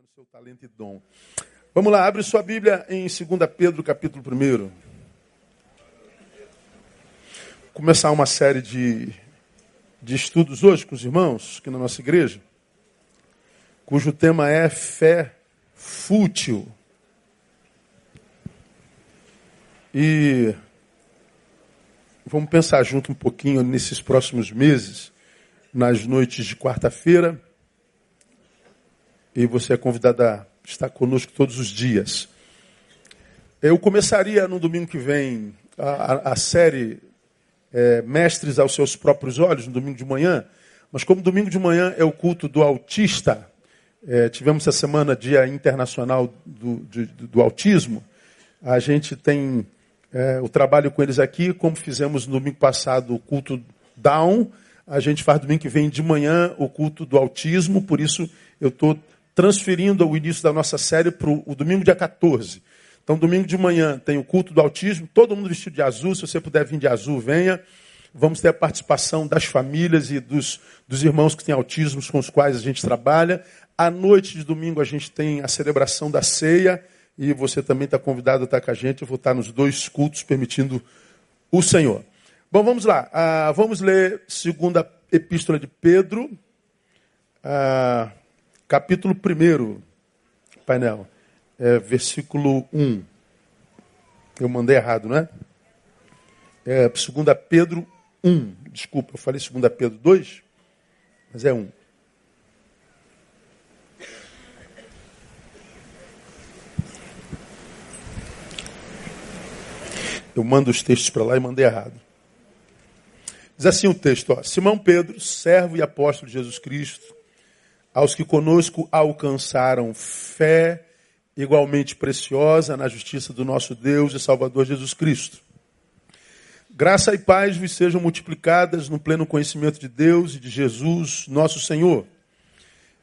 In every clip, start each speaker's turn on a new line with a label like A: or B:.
A: desenvolvendo seu talento e dom. Vamos lá, abre sua Bíblia em 2 Pedro, capítulo 1. Começar uma série de, de estudos hoje com os irmãos, aqui na nossa igreja, cujo tema é fé fútil. E vamos pensar junto um pouquinho nesses próximos meses, nas noites de quarta-feira e você é convidado a estar conosco todos os dias. Eu começaria no domingo que vem a, a série é, Mestres aos Seus Próprios Olhos, no domingo de manhã, mas como domingo de manhã é o culto do autista, é, tivemos essa semana Dia Internacional do, do, do Autismo, a gente tem é, o trabalho com eles aqui, como fizemos no domingo passado o culto Down, a gente faz domingo que vem de manhã o culto do autismo, por isso eu estou transferindo o início da nossa série para o domingo dia 14. Então, domingo de manhã tem o culto do autismo, todo mundo vestido de azul. Se você puder vir de azul, venha. Vamos ter a participação das famílias e dos, dos irmãos que têm autismo com os quais a gente trabalha. À noite de domingo a gente tem a celebração da ceia e você também está convidado a estar com a gente. Eu vou estar nos dois cultos, permitindo o Senhor. Bom, vamos lá. Ah, vamos ler segunda epístola de Pedro. Ah, capítulo 1, painel, é, versículo 1. Eu mandei errado, não é? É 2 Pedro 1. Desculpa, eu falei 2 Pedro 2, mas é 1. Eu mando os textos para lá e mandei errado. Diz assim o texto: ó, Simão Pedro, servo e apóstolo de Jesus Cristo, aos que conosco alcançaram fé igualmente preciosa na justiça do nosso Deus e Salvador Jesus Cristo. Graça e paz vos sejam multiplicadas no pleno conhecimento de Deus e de Jesus, nosso Senhor,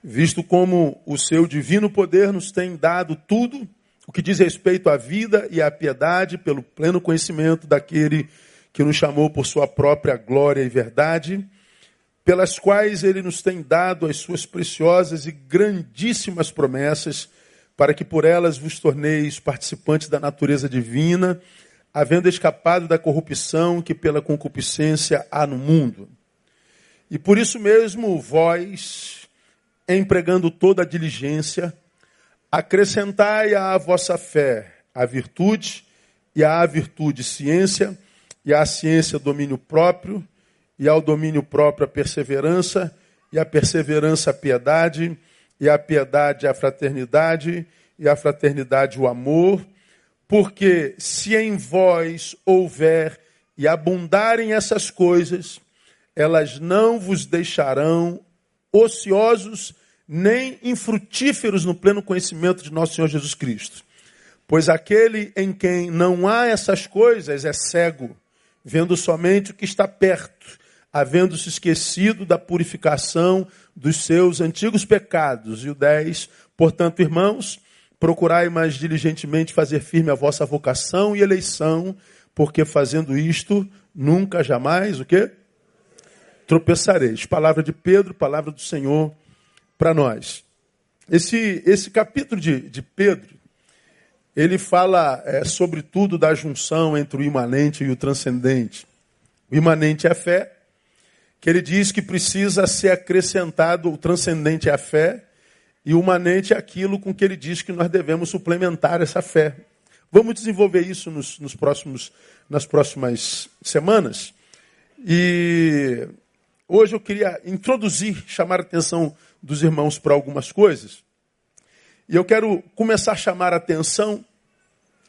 A: visto como o seu divino poder nos tem dado tudo o que diz respeito à vida e à piedade pelo pleno conhecimento daquele que nos chamou por sua própria glória e verdade pelas quais ele nos tem dado as suas preciosas e grandíssimas promessas, para que por elas vos torneis participantes da natureza divina, havendo escapado da corrupção que pela concupiscência há no mundo. E por isso mesmo, vós, empregando toda a diligência, acrescentai à vossa fé a virtude, e à virtude ciência, e à ciência domínio próprio, e ao domínio próprio a perseverança, e a perseverança a piedade, e a piedade a fraternidade, e a fraternidade o amor, porque se em vós houver e abundarem essas coisas, elas não vos deixarão ociosos nem infrutíferos no pleno conhecimento de nosso Senhor Jesus Cristo. Pois aquele em quem não há essas coisas é cego, vendo somente o que está perto havendo se esquecido da purificação dos seus antigos pecados. E o 10, portanto, irmãos, procurai mais diligentemente fazer firme a vossa vocação e eleição, porque fazendo isto, nunca jamais, o quê? Tropeçareis. Palavra de Pedro, palavra do Senhor para nós. Esse, esse capítulo de, de Pedro, ele fala é, sobretudo da junção entre o imanente e o transcendente. O imanente é a fé, que ele diz que precisa ser acrescentado o transcendente à fé e o manente aquilo com que ele diz que nós devemos suplementar essa fé. Vamos desenvolver isso nos, nos próximos, nas próximas semanas. E hoje eu queria introduzir, chamar a atenção dos irmãos para algumas coisas. E eu quero começar a chamar a atenção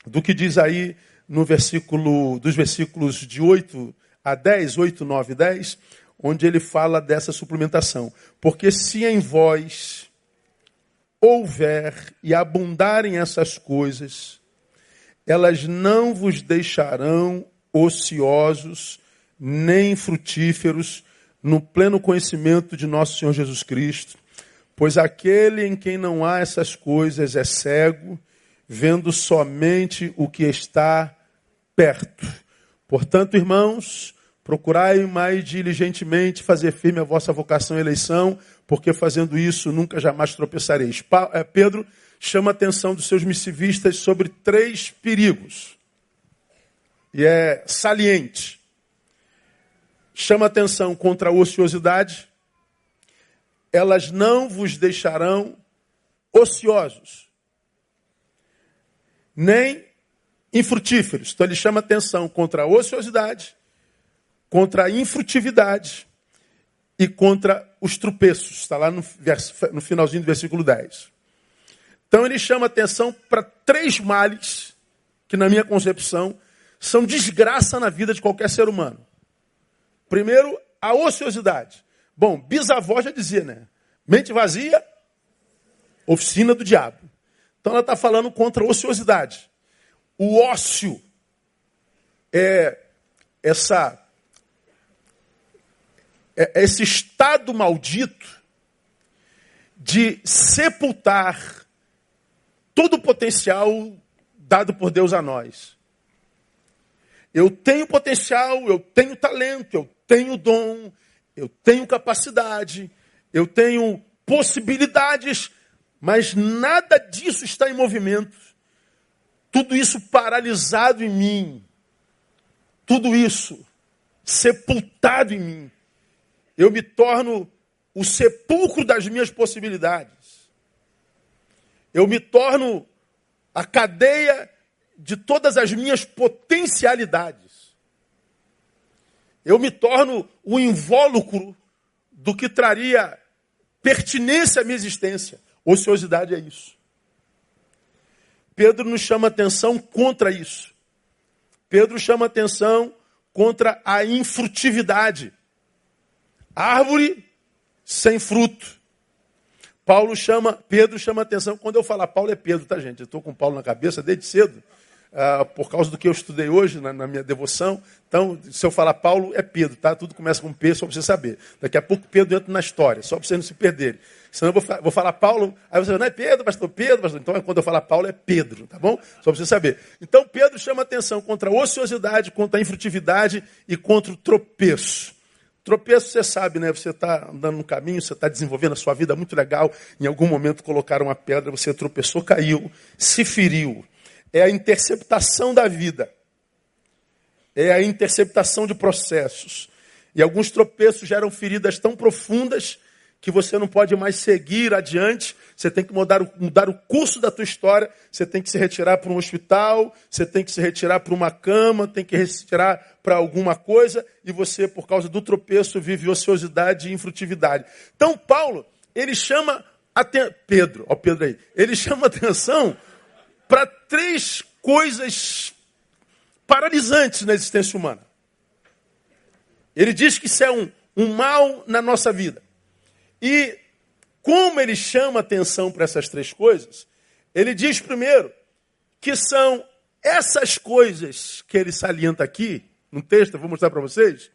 A: do que diz aí no versículo, dos versículos de 8 a 10, 8, 9 e 10, onde ele fala dessa suplementação. Porque se em vós houver e abundarem essas coisas, elas não vos deixarão ociosos nem frutíferos no pleno conhecimento de nosso Senhor Jesus Cristo. Pois aquele em quem não há essas coisas é cego, vendo somente o que está perto. Portanto, irmãos, Procurai mais diligentemente fazer firme a vossa vocação e eleição, porque fazendo isso nunca jamais tropeçareis. Eh, Pedro chama a atenção dos seus missivistas sobre três perigos. E é saliente. Chama atenção contra a ociosidade. Elas não vos deixarão ociosos, nem infrutíferos. Então ele chama atenção contra a ociosidade, contra a infrutividade e contra os tropeços. Está lá no, no finalzinho do versículo 10. Então ele chama atenção para três males que, na minha concepção, são desgraça na vida de qualquer ser humano. Primeiro, a ociosidade. Bom, bisavó já dizia, né? Mente vazia, oficina do diabo. Então ela está falando contra a ociosidade. O ócio é essa esse estado maldito de sepultar todo o potencial dado por Deus a nós. Eu tenho potencial, eu tenho talento, eu tenho dom, eu tenho capacidade, eu tenho possibilidades, mas nada disso está em movimento. Tudo isso paralisado em mim. Tudo isso sepultado em mim. Eu me torno o sepulcro das minhas possibilidades. Eu me torno a cadeia de todas as minhas potencialidades. Eu me torno o invólucro do que traria pertinência à minha existência. Ociosidade é isso. Pedro nos chama atenção contra isso. Pedro chama atenção contra a infrutividade. Árvore sem fruto. Paulo chama, Pedro chama atenção. Quando eu falar Paulo é Pedro, tá, gente? Eu estou com Paulo na cabeça desde cedo, uh, por causa do que eu estudei hoje na, na, minha devoção. Então, se eu falar Paulo, é Pedro, tá? Tudo começa com P, só para você saber. Daqui a pouco Pedro entra na história, só para vocês não se perderem. Senão eu vou, vou falar Paulo, aí você não é Pedro, pastor Pedro, pastor. Então, quando eu falar Paulo, é Pedro, tá bom? Só para você saber. Então, Pedro chama atenção contra a ociosidade, contra a infrutividade e contra o tropeço. Tropeço, você sabe, né? Você está andando no caminho, você está desenvolvendo a sua vida muito legal. Em algum momento colocaram uma pedra, você tropeçou, caiu, se feriu. É a interceptação da vida. É a interceptação de processos. E alguns tropeços geram feridas tão profundas que você não pode mais seguir adiante, você tem que mudar o, mudar o curso da tua história, você tem que se retirar para um hospital, você tem que se retirar para uma cama, tem que retirar para alguma coisa, e você, por causa do tropeço, vive ociosidade e infrutividade. Então, Paulo, ele chama atenção, Pedro, ó Pedro aí, ele chama atenção para três coisas paralisantes na existência humana. Ele diz que isso é um, um mal na nossa vida. E como ele chama atenção para essas três coisas, ele diz primeiro que são essas coisas que ele salienta aqui, no texto, eu vou mostrar para vocês.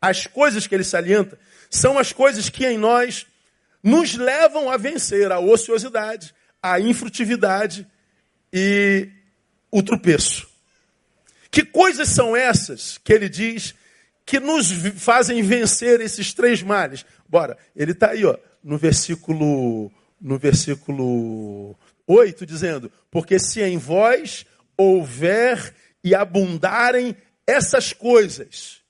A: As coisas que ele salienta são as coisas que em nós nos levam a vencer a ociosidade, a infrutividade e o tropeço. Que coisas são essas que ele diz que nos fazem vencer esses três males? Bora, ele está aí, ó, no versículo, no versículo 8, dizendo: Porque se em vós houver e abundarem essas coisas.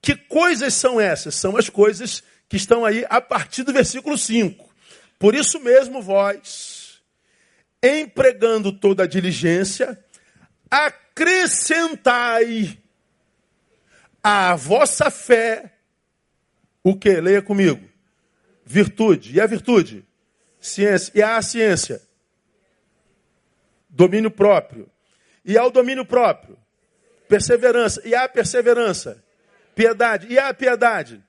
A: Que coisas são essas? São as coisas que estão aí a partir do versículo 5. Por isso mesmo, vós, empregando toda a diligência, acrescentai à vossa fé o que? Leia comigo. Virtude. E a virtude? Ciência. E a ciência? Domínio próprio. E ao domínio próprio? Perseverança. E a perseverança? Piedade. E a piedade?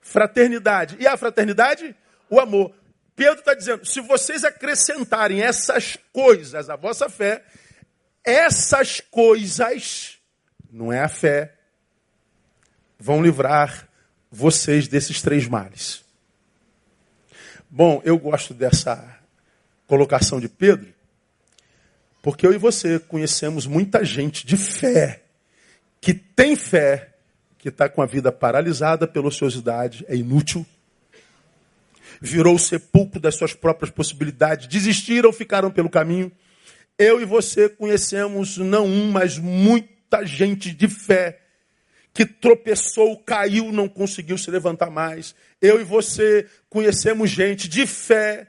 A: Fraternidade. E a fraternidade? O amor. Pedro está dizendo: se vocês acrescentarem essas coisas à vossa fé, essas coisas, não é a fé, vão livrar vocês desses três males. Bom, eu gosto dessa colocação de Pedro, porque eu e você conhecemos muita gente de fé, que tem fé, que está com a vida paralisada pela ociosidade, é inútil. virou o sepulcro das suas próprias possibilidades, desistiram, ficaram pelo caminho. Eu e você conhecemos não um, mas muita gente de fé que tropeçou, caiu, não conseguiu se levantar mais. Eu e você conhecemos gente de fé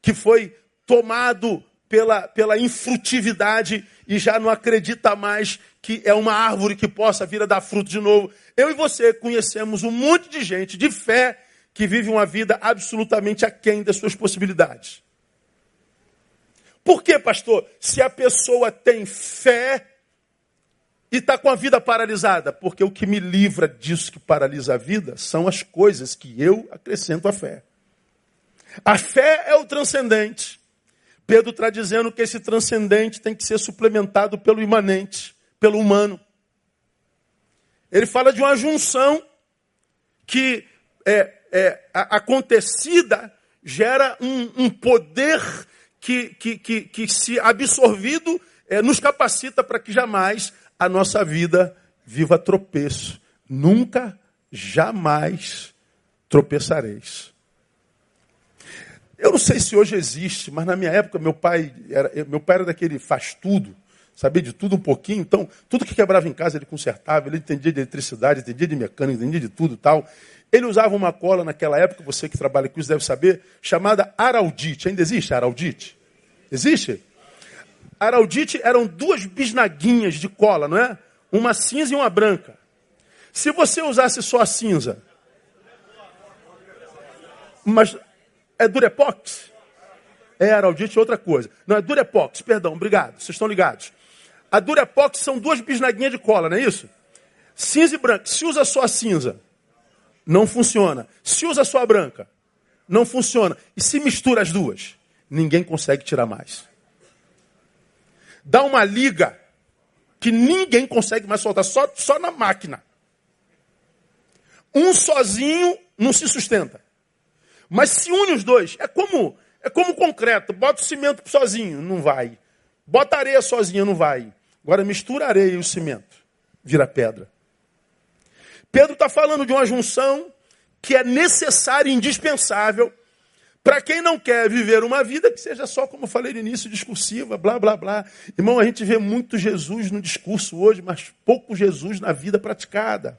A: que foi tomado pela, pela infrutividade e já não acredita mais que é uma árvore que possa vir a dar fruto de novo. Eu e você conhecemos um monte de gente de fé que vive uma vida absolutamente aquém das suas possibilidades. Por que, pastor? Se a pessoa tem fé e está com a vida paralisada? Porque o que me livra disso que paralisa a vida são as coisas que eu acrescento à fé. A fé é o transcendente. Pedro está dizendo que esse transcendente tem que ser suplementado pelo imanente, pelo humano. Ele fala de uma junção que é, é acontecida gera um, um poder que, que, que, que, se absorvido, é, nos capacita para que jamais a nossa vida viva tropeço. Nunca, jamais tropeçareis. Eu não sei se hoje existe, mas na minha época meu pai era, meu pai era daquele faz tudo, sabia de tudo um pouquinho, então tudo que quebrava em casa ele consertava, ele entendia de eletricidade, entendia de mecânica, entendia de tudo tal. Ele usava uma cola naquela época, você que trabalha com isso deve saber, chamada araldite. Ainda existe araldite? Existe? Araldite eram duas bisnaguinhas de cola, não é? Uma cinza e uma branca. Se você usasse só a cinza, mas é Durepox? É Araldite outra coisa. Não, é Durepox, perdão, obrigado. Vocês estão ligados. A Durepox são duas bisnaguinhas de cola, não é isso? Cinza e branca. Se usa só a cinza, não funciona. Se usa só a branca, não funciona. E se mistura as duas, ninguém consegue tirar mais. Dá uma liga que ninguém consegue mais soltar, só, só na máquina. Um sozinho não se sustenta. Mas se une os dois, é como é como concreto. Bota o cimento sozinho, não vai. Bota areia sozinho, não vai. Agora mistura areia e o cimento, vira pedra. Pedro está falando de uma junção que é necessária e indispensável para quem não quer viver uma vida que seja só, como falei no início, discursiva, blá, blá, blá. Irmão, a gente vê muito Jesus no discurso hoje, mas pouco Jesus na vida praticada.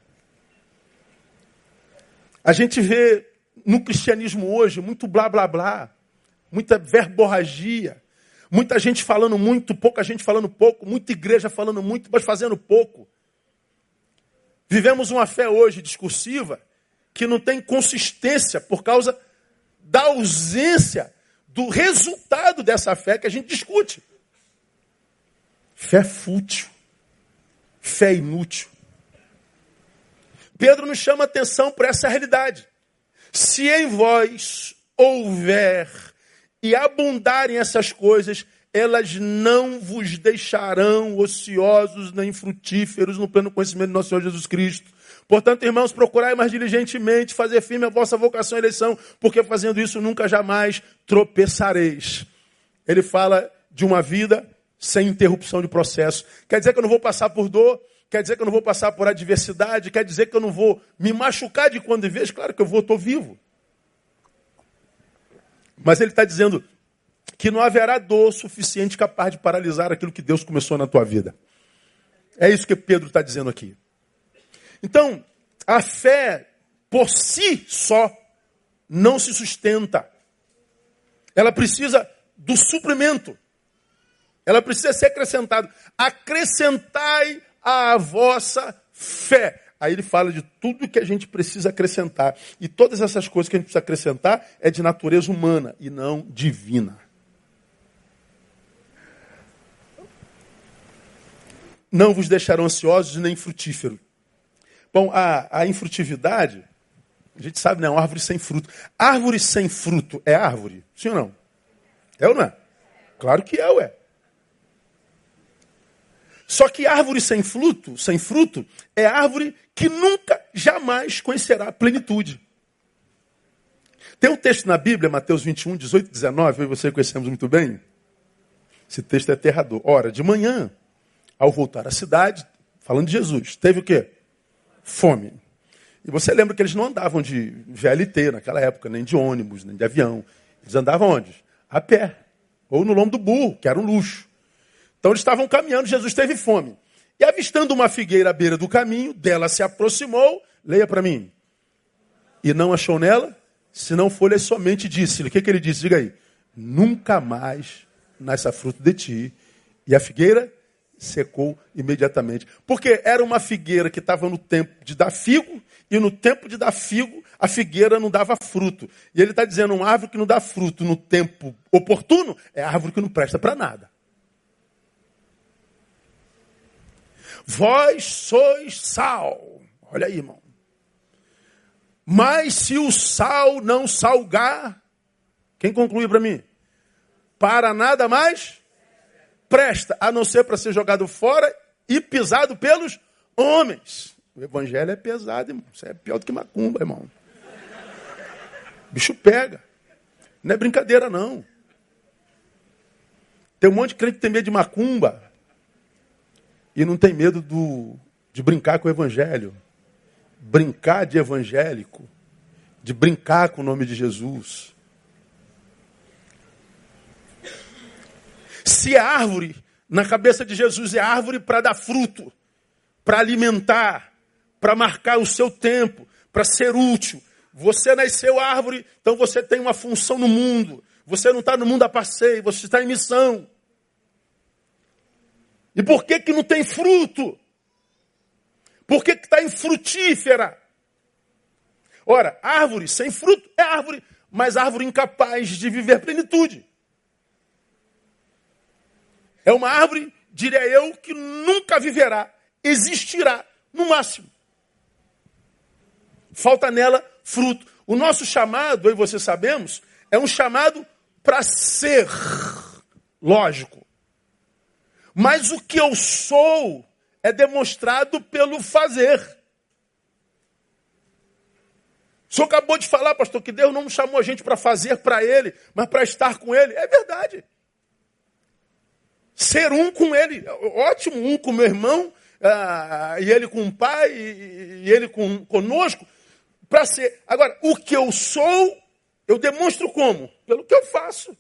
A: A gente vê no cristianismo hoje, muito blá blá blá, muita verborragia, muita gente falando muito, pouca gente falando pouco, muita igreja falando muito, mas fazendo pouco. Vivemos uma fé hoje discursiva que não tem consistência por causa da ausência do resultado dessa fé que a gente discute. Fé fútil, fé inútil. Pedro nos chama atenção para essa realidade. Se em vós houver e abundarem essas coisas, elas não vos deixarão ociosos nem frutíferos no pleno conhecimento do nosso Senhor Jesus Cristo. Portanto, irmãos, procurai mais diligentemente fazer firme a vossa vocação e eleição, porque fazendo isso nunca jamais tropeçareis. Ele fala de uma vida sem interrupção de processo. Quer dizer que eu não vou passar por dor, Quer dizer que eu não vou passar por adversidade? Quer dizer que eu não vou me machucar de quando em vez? Claro que eu vou, estou vivo. Mas ele está dizendo que não haverá dor suficiente capaz de paralisar aquilo que Deus começou na tua vida. É isso que Pedro está dizendo aqui. Então, a fé por si só não se sustenta. Ela precisa do suprimento. Ela precisa ser acrescentada. Acrescentai a vossa fé. Aí ele fala de tudo que a gente precisa acrescentar. E todas essas coisas que a gente precisa acrescentar é de natureza humana e não divina. Não vos deixarão ansiosos nem frutíferos. Bom, a, a infrutividade, a gente sabe, né? É árvore sem fruto. Árvore sem fruto é árvore? Sim ou não? É ou não é? Claro que é, ué. Só que árvore sem fruto, sem fruto, é árvore que nunca, jamais conhecerá a plenitude. Tem um texto na Bíblia, Mateus 21, 18 e 19, eu e você conhecemos muito bem. Esse texto é aterrador. Ora, de manhã, ao voltar à cidade, falando de Jesus, teve o quê? Fome. E você lembra que eles não andavam de VLT naquela época, nem de ônibus, nem de avião. Eles andavam onde? A pé. Ou no lombo do burro, que era um luxo. Então eles estavam caminhando, Jesus teve fome. E avistando uma figueira à beira do caminho, dela se aproximou, leia para mim. E não achou nela, senão folhas somente disse-lhe. O que, que ele disse? Diga aí. Nunca mais nasça fruto de ti. E a figueira secou imediatamente. Porque era uma figueira que estava no tempo de dar figo, e no tempo de dar figo, a figueira não dava fruto. E ele está dizendo: uma árvore que não dá fruto no tempo oportuno é árvore que não presta para nada. Vós sois sal. Olha aí, irmão. Mas se o sal não salgar, quem conclui para mim? Para nada mais presta, a não ser para ser jogado fora e pisado pelos homens. O evangelho é pesado, irmão. Isso é pior do que macumba, irmão. Bicho pega. Não é brincadeira, não. Tem um monte de crente que tem medo de macumba e não tem medo do, de brincar com o evangelho. Brincar de evangélico, de brincar com o nome de Jesus. Se a árvore, na cabeça de Jesus, é árvore para dar fruto, para alimentar, para marcar o seu tempo, para ser útil. Você nasceu árvore, então você tem uma função no mundo. Você não está no mundo a passeio, você está em missão. E por que, que não tem fruto? Por que está infrutífera? Ora, árvore sem fruto é árvore, mas árvore incapaz de viver plenitude. É uma árvore, diria eu, que nunca viverá, existirá, no máximo. Falta nela fruto. O nosso chamado, eu e você sabemos, é um chamado para ser. Lógico. Mas o que eu sou é demonstrado pelo fazer. O senhor acabou de falar, pastor, que Deus não chamou a gente para fazer para Ele, mas para estar com Ele. É verdade. Ser um com Ele. Ótimo, um com meu irmão, ah, e ele com o pai, e, e ele com, conosco, para ser. Agora, o que eu sou, eu demonstro como? Pelo que eu faço.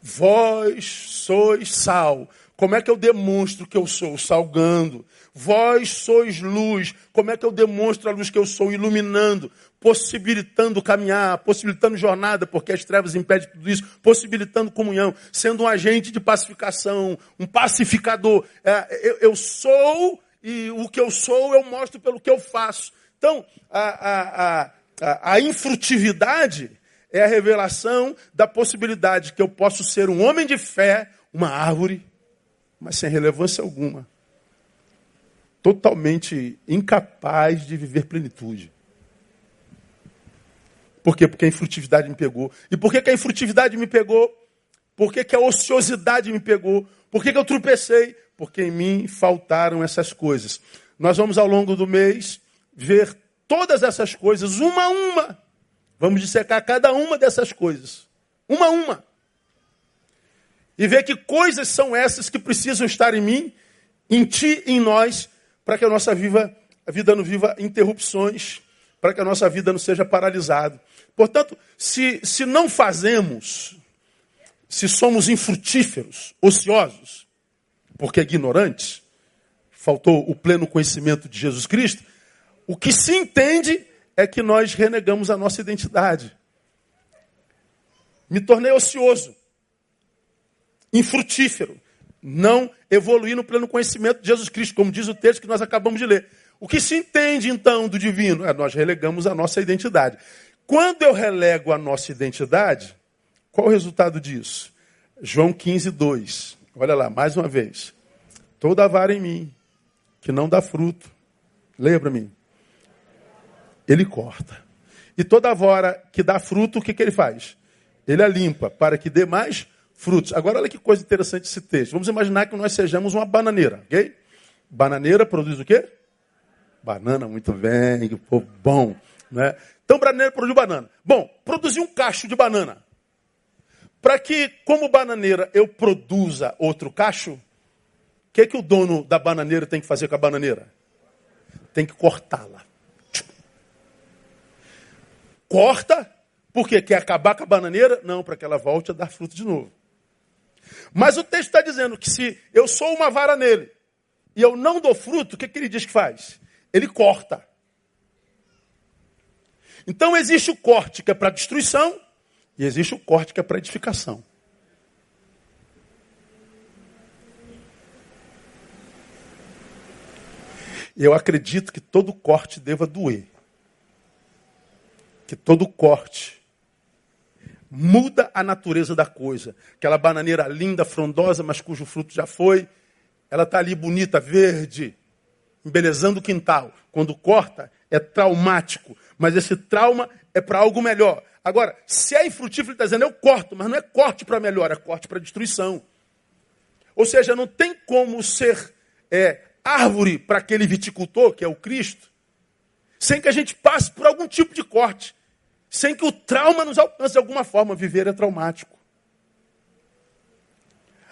A: Vós sois sal. Como é que eu demonstro que eu sou? Salgando. Vós sois luz. Como é que eu demonstro a luz que eu sou? Iluminando, possibilitando caminhar, possibilitando jornada, porque as trevas impedem tudo isso, possibilitando comunhão, sendo um agente de pacificação, um pacificador. É, eu, eu, sou e o que eu sou eu mostro pelo que eu faço. Então, a, a, a, a infrutividade é a revelação da possibilidade que eu posso ser um homem de fé, uma árvore, mas sem relevância alguma. Totalmente incapaz de viver plenitude. Por quê? Porque a infrutividade me pegou. E por que, que a infrutividade me pegou? Por que, que a ociosidade me pegou? Por que, que eu tropecei? Porque em mim faltaram essas coisas. Nós vamos ao longo do mês ver todas essas coisas, uma a uma. Vamos dissecar cada uma dessas coisas. Uma a uma. E ver que coisas são essas que precisam estar em mim, em ti, em nós, para que a nossa viva, a vida não viva interrupções, para que a nossa vida não seja paralisada. Portanto, se, se não fazemos, se somos infrutíferos, ociosos, porque ignorantes, faltou o pleno conhecimento de Jesus Cristo, o que se entende é que nós renegamos a nossa identidade. Me tornei ocioso, infrutífero, não evoluí no pleno conhecimento de Jesus Cristo, como diz o texto que nós acabamos de ler. O que se entende então do divino? É, nós relegamos a nossa identidade. Quando eu relego a nossa identidade, qual o resultado disso? João 15, 2. Olha lá, mais uma vez. Toda vara em mim que não dá fruto. Mim ele corta. E toda vara que dá fruto, o que, que ele faz? Ele a limpa para que dê mais frutos. Agora, olha que coisa interessante esse texto. Vamos imaginar que nós sejamos uma bananeira, ok? Bananeira produz o quê? Banana, muito bem, que povo bom. Né? Então, bananeira produz banana. Bom, produzir um cacho de banana. Para que, como bananeira, eu produza outro cacho, o que, que o dono da bananeira tem que fazer com a bananeira? tem que cortá-la. Corta, porque quer acabar com a bananeira? Não, para que ela volte a dar fruto de novo. Mas o texto está dizendo que se eu sou uma vara nele e eu não dou fruto, o que, que ele diz que faz? Ele corta. Então existe o corte que é para destruição e existe o corte que é para edificação. Eu acredito que todo corte deva doer. Que todo corte muda a natureza da coisa. Aquela bananeira linda, frondosa, mas cujo fruto já foi, ela está ali bonita, verde, embelezando o quintal. Quando corta, é traumático. Mas esse trauma é para algo melhor. Agora, se é infrutífero, ele está dizendo, eu corto, mas não é corte para melhor, é corte para destruição. Ou seja, não tem como ser é, árvore para aquele viticultor, que é o Cristo, sem que a gente passe por algum tipo de corte, sem que o trauma nos alcance de alguma forma. Viver é traumático.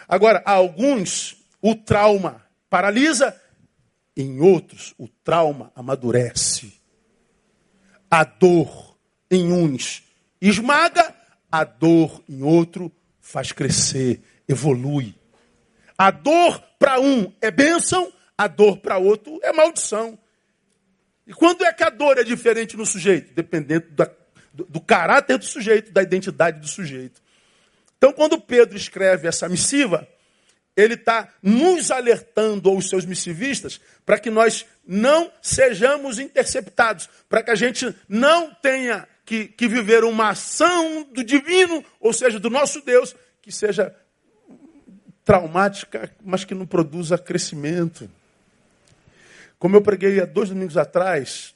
A: Agora, a alguns, o trauma paralisa, em outros, o trauma amadurece. A dor em uns esmaga, a dor em outro faz crescer, evolui. A dor para um é bênção, a dor para outro é maldição. E quando é que a dor é diferente no sujeito? Dependendo da, do, do caráter do sujeito, da identidade do sujeito. Então, quando Pedro escreve essa missiva, ele está nos alertando aos seus missivistas para que nós não sejamos interceptados, para que a gente não tenha que, que, viver uma ação do divino, ou seja, do nosso Deus, que seja traumática, mas que não produza crescimento. Como eu preguei há dois domingos atrás,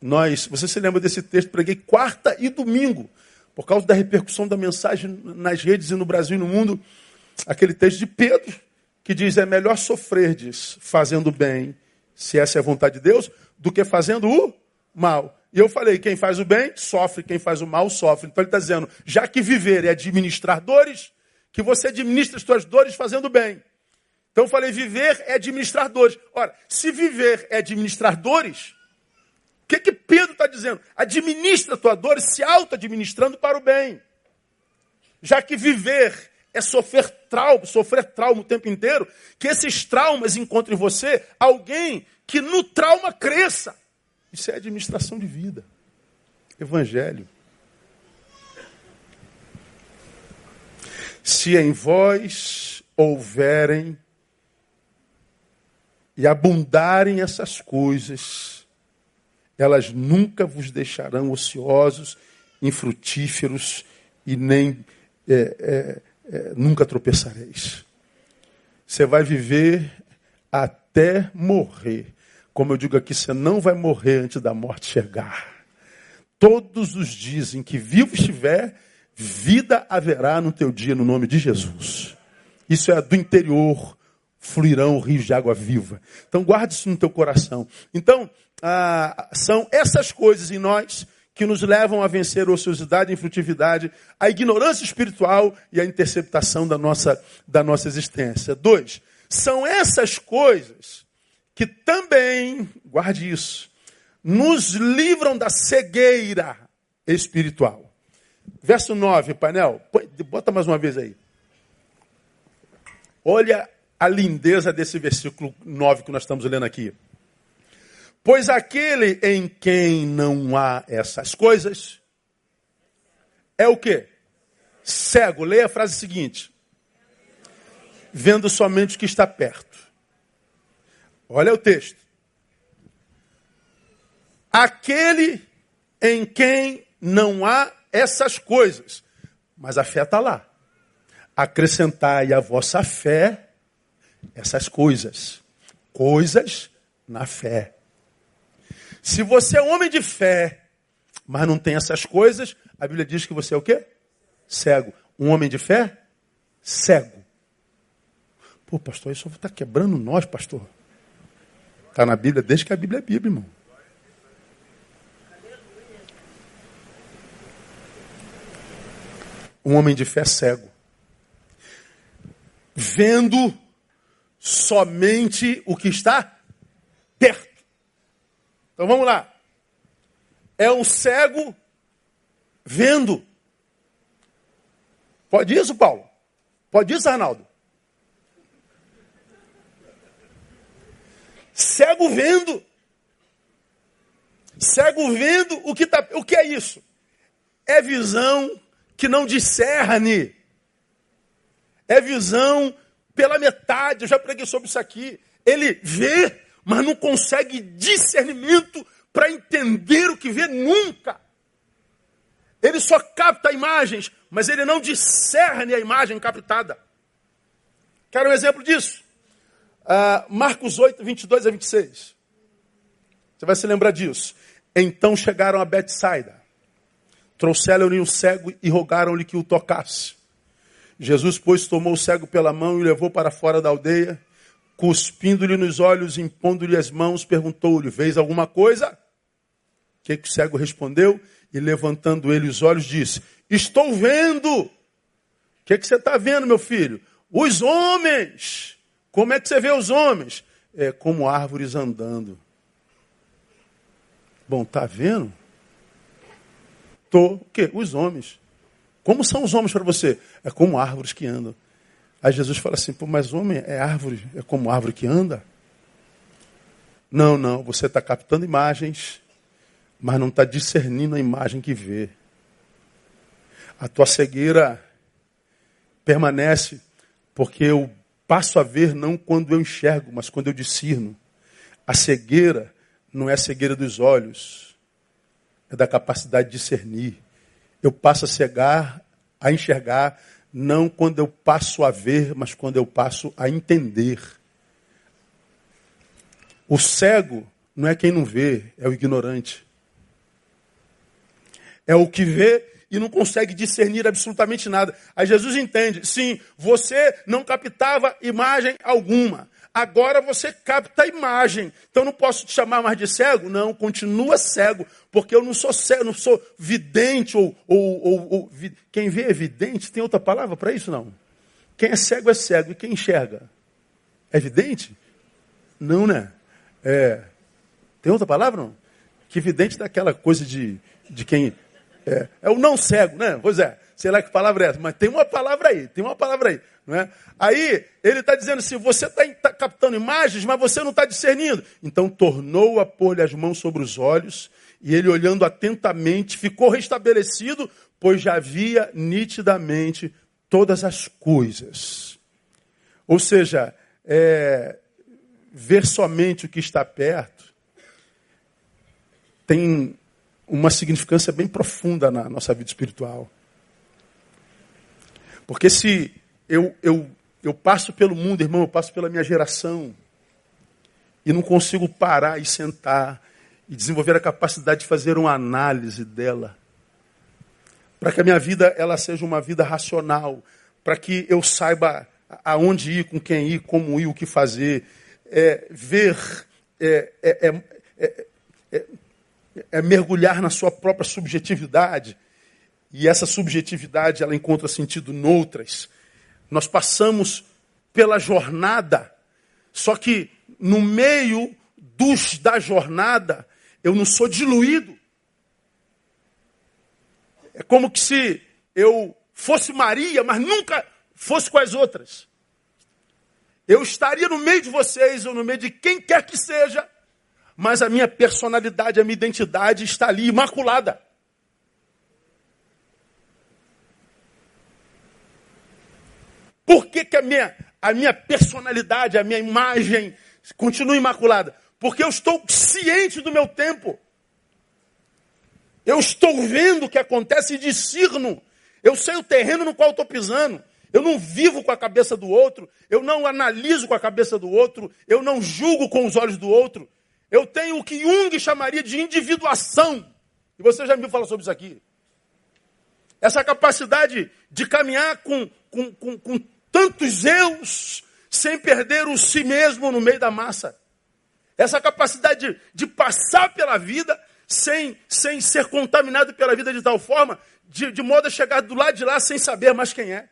A: nós, você se lembra desse texto? Preguei quarta e domingo, por causa da repercussão da mensagem nas redes e no Brasil e no mundo. Aquele texto de Pedro, que diz: é melhor sofrerdes fazendo bem, se essa é a vontade de Deus, do que fazendo o mal. E eu falei: quem faz o bem, sofre, quem faz o mal, sofre. Então ele está dizendo: já que viver é administrar dores, que você administre as suas dores fazendo bem. Então eu falei, viver é administrar dores. Ora, se viver é administrar dores, que, que Pedro está dizendo? Administra a tua dor se auto-administrando para o bem. Já que viver é sofrer trauma, sofrer trauma o tempo inteiro, que esses traumas encontrem em você alguém que no trauma cresça. Isso é administração de vida. Evangelho. Se em vós houverem e abundarem essas coisas, elas nunca vos deixarão ociosos, infrutíferos e nem é, é, é, nunca tropeçareis. Você vai viver até morrer. Como eu digo aqui, você não vai morrer antes da morte chegar. Todos os dias em que vivo estiver, vida haverá no teu dia, no nome de Jesus. Isso é do interior fluirão rios de água viva. Então guarde isso no teu coração. Então, ah, são essas coisas em nós que nos levam a vencer a ociosidade, a infrutividade, a ignorância espiritual e a interceptação da nossa, da nossa existência. Dois, são essas coisas que também, guarde isso, nos livram da cegueira espiritual. Verso 9, painel, bota mais uma vez aí. Olha a lindeza desse versículo 9 que nós estamos lendo aqui. Pois aquele em quem não há essas coisas é o que? Cego. Leia a frase seguinte: vendo somente o que está perto. Olha o texto. Aquele em quem não há essas coisas, mas a fé está lá. Acrescentai a vossa fé essas coisas. Coisas na fé. Se você é homem de fé, mas não tem essas coisas, a Bíblia diz que você é o quê? Cego. Um homem de fé? Cego. Pô, pastor, isso está quebrando nós, pastor. Está na Bíblia desde que a Bíblia é Bíblia, irmão. Um homem de fé cego. Vendo somente o que está perto. Então vamos lá. É um cego vendo. Pode isso, Paulo? Pode isso, Arnaldo? Cego vendo. Cego vendo o que, tá, o que é isso? É visão que não discerne. É visão pela metade. Eu já preguei sobre isso aqui. Ele vê, mas não consegue discernimento para entender o que vê nunca. Ele só capta imagens, mas ele não discerne a imagem captada. Quero um exemplo disso. Uh, Marcos 8, 22 a 26. Você vai se lembrar disso. Então chegaram a Betsaida. Trouxeram-lhe um cego e rogaram-lhe que o tocasse. Jesus, pois, tomou o cego pela mão e o levou para fora da aldeia, cuspindo-lhe nos olhos, impondo-lhe as mãos, perguntou-lhe: Vês alguma coisa? O que, que o cego respondeu? E levantando ele os olhos, disse: Estou vendo. O que, que você está vendo, meu filho? Os homens. Como é que você vê os homens? É como árvores andando. Bom, tá vendo? Tô, o quê? Os homens. Como são os homens para você? É como árvores que andam. Aí Jesus fala assim, Pô, mas homem é árvore, é como árvore que anda? Não, não, você está captando imagens, mas não está discernindo a imagem que vê. A tua cegueira permanece porque eu passo a ver não quando eu enxergo, mas quando eu discerno. A cegueira não é a cegueira dos olhos, é da capacidade de discernir eu passo a cegar, a enxergar, não quando eu passo a ver, mas quando eu passo a entender. O cego não é quem não vê, é o ignorante. É o que vê e não consegue discernir absolutamente nada. Aí Jesus entende, sim, você não captava imagem alguma. Agora você capta a imagem. Então não posso te chamar mais de cego? Não, continua cego, porque eu não sou cego, não sou vidente ou, ou, ou, ou quem vê é vidente. Tem outra palavra para isso não? Quem é cego é cego e quem enxerga é vidente? Não, né? É, tem outra palavra não? Que vidente daquela coisa de, de quem é, é o não cego, né? Pois é. Sei lá que palavra é essa, mas tem uma palavra aí, tem uma palavra aí. Não é? Aí ele está dizendo assim: você está tá captando imagens, mas você não está discernindo. Então tornou a pôr-lhe as mãos sobre os olhos, e ele, olhando atentamente, ficou restabelecido, pois já via nitidamente todas as coisas. Ou seja, é, ver somente o que está perto tem uma significância bem profunda na nossa vida espiritual. Porque se eu, eu, eu passo pelo mundo, irmão, eu passo pela minha geração. E não consigo parar e sentar e desenvolver a capacidade de fazer uma análise dela. Para que a minha vida ela seja uma vida racional. Para que eu saiba aonde ir, com quem ir, como ir, o que fazer. É, ver, é, é, é, é mergulhar na sua própria subjetividade. E essa subjetividade ela encontra sentido noutras. Nós passamos pela jornada, só que no meio dos da jornada, eu não sou diluído. É como que se eu fosse Maria, mas nunca fosse com as outras. Eu estaria no meio de vocês ou no meio de quem quer que seja, mas a minha personalidade, a minha identidade está ali imaculada. Por que, que a, minha, a minha personalidade, a minha imagem continua imaculada? Porque eu estou ciente do meu tempo. Eu estou vendo o que acontece e discerno. Eu sei o terreno no qual estou pisando. Eu não vivo com a cabeça do outro. Eu não analiso com a cabeça do outro. Eu não julgo com os olhos do outro. Eu tenho o que Jung chamaria de individuação. E você já me falar sobre isso aqui. Essa capacidade de caminhar com, com, com, com tantos eus sem perder o si mesmo no meio da massa. Essa capacidade de, de passar pela vida sem, sem ser contaminado pela vida de tal forma, de, de modo a chegar do lado de lá sem saber mais quem é.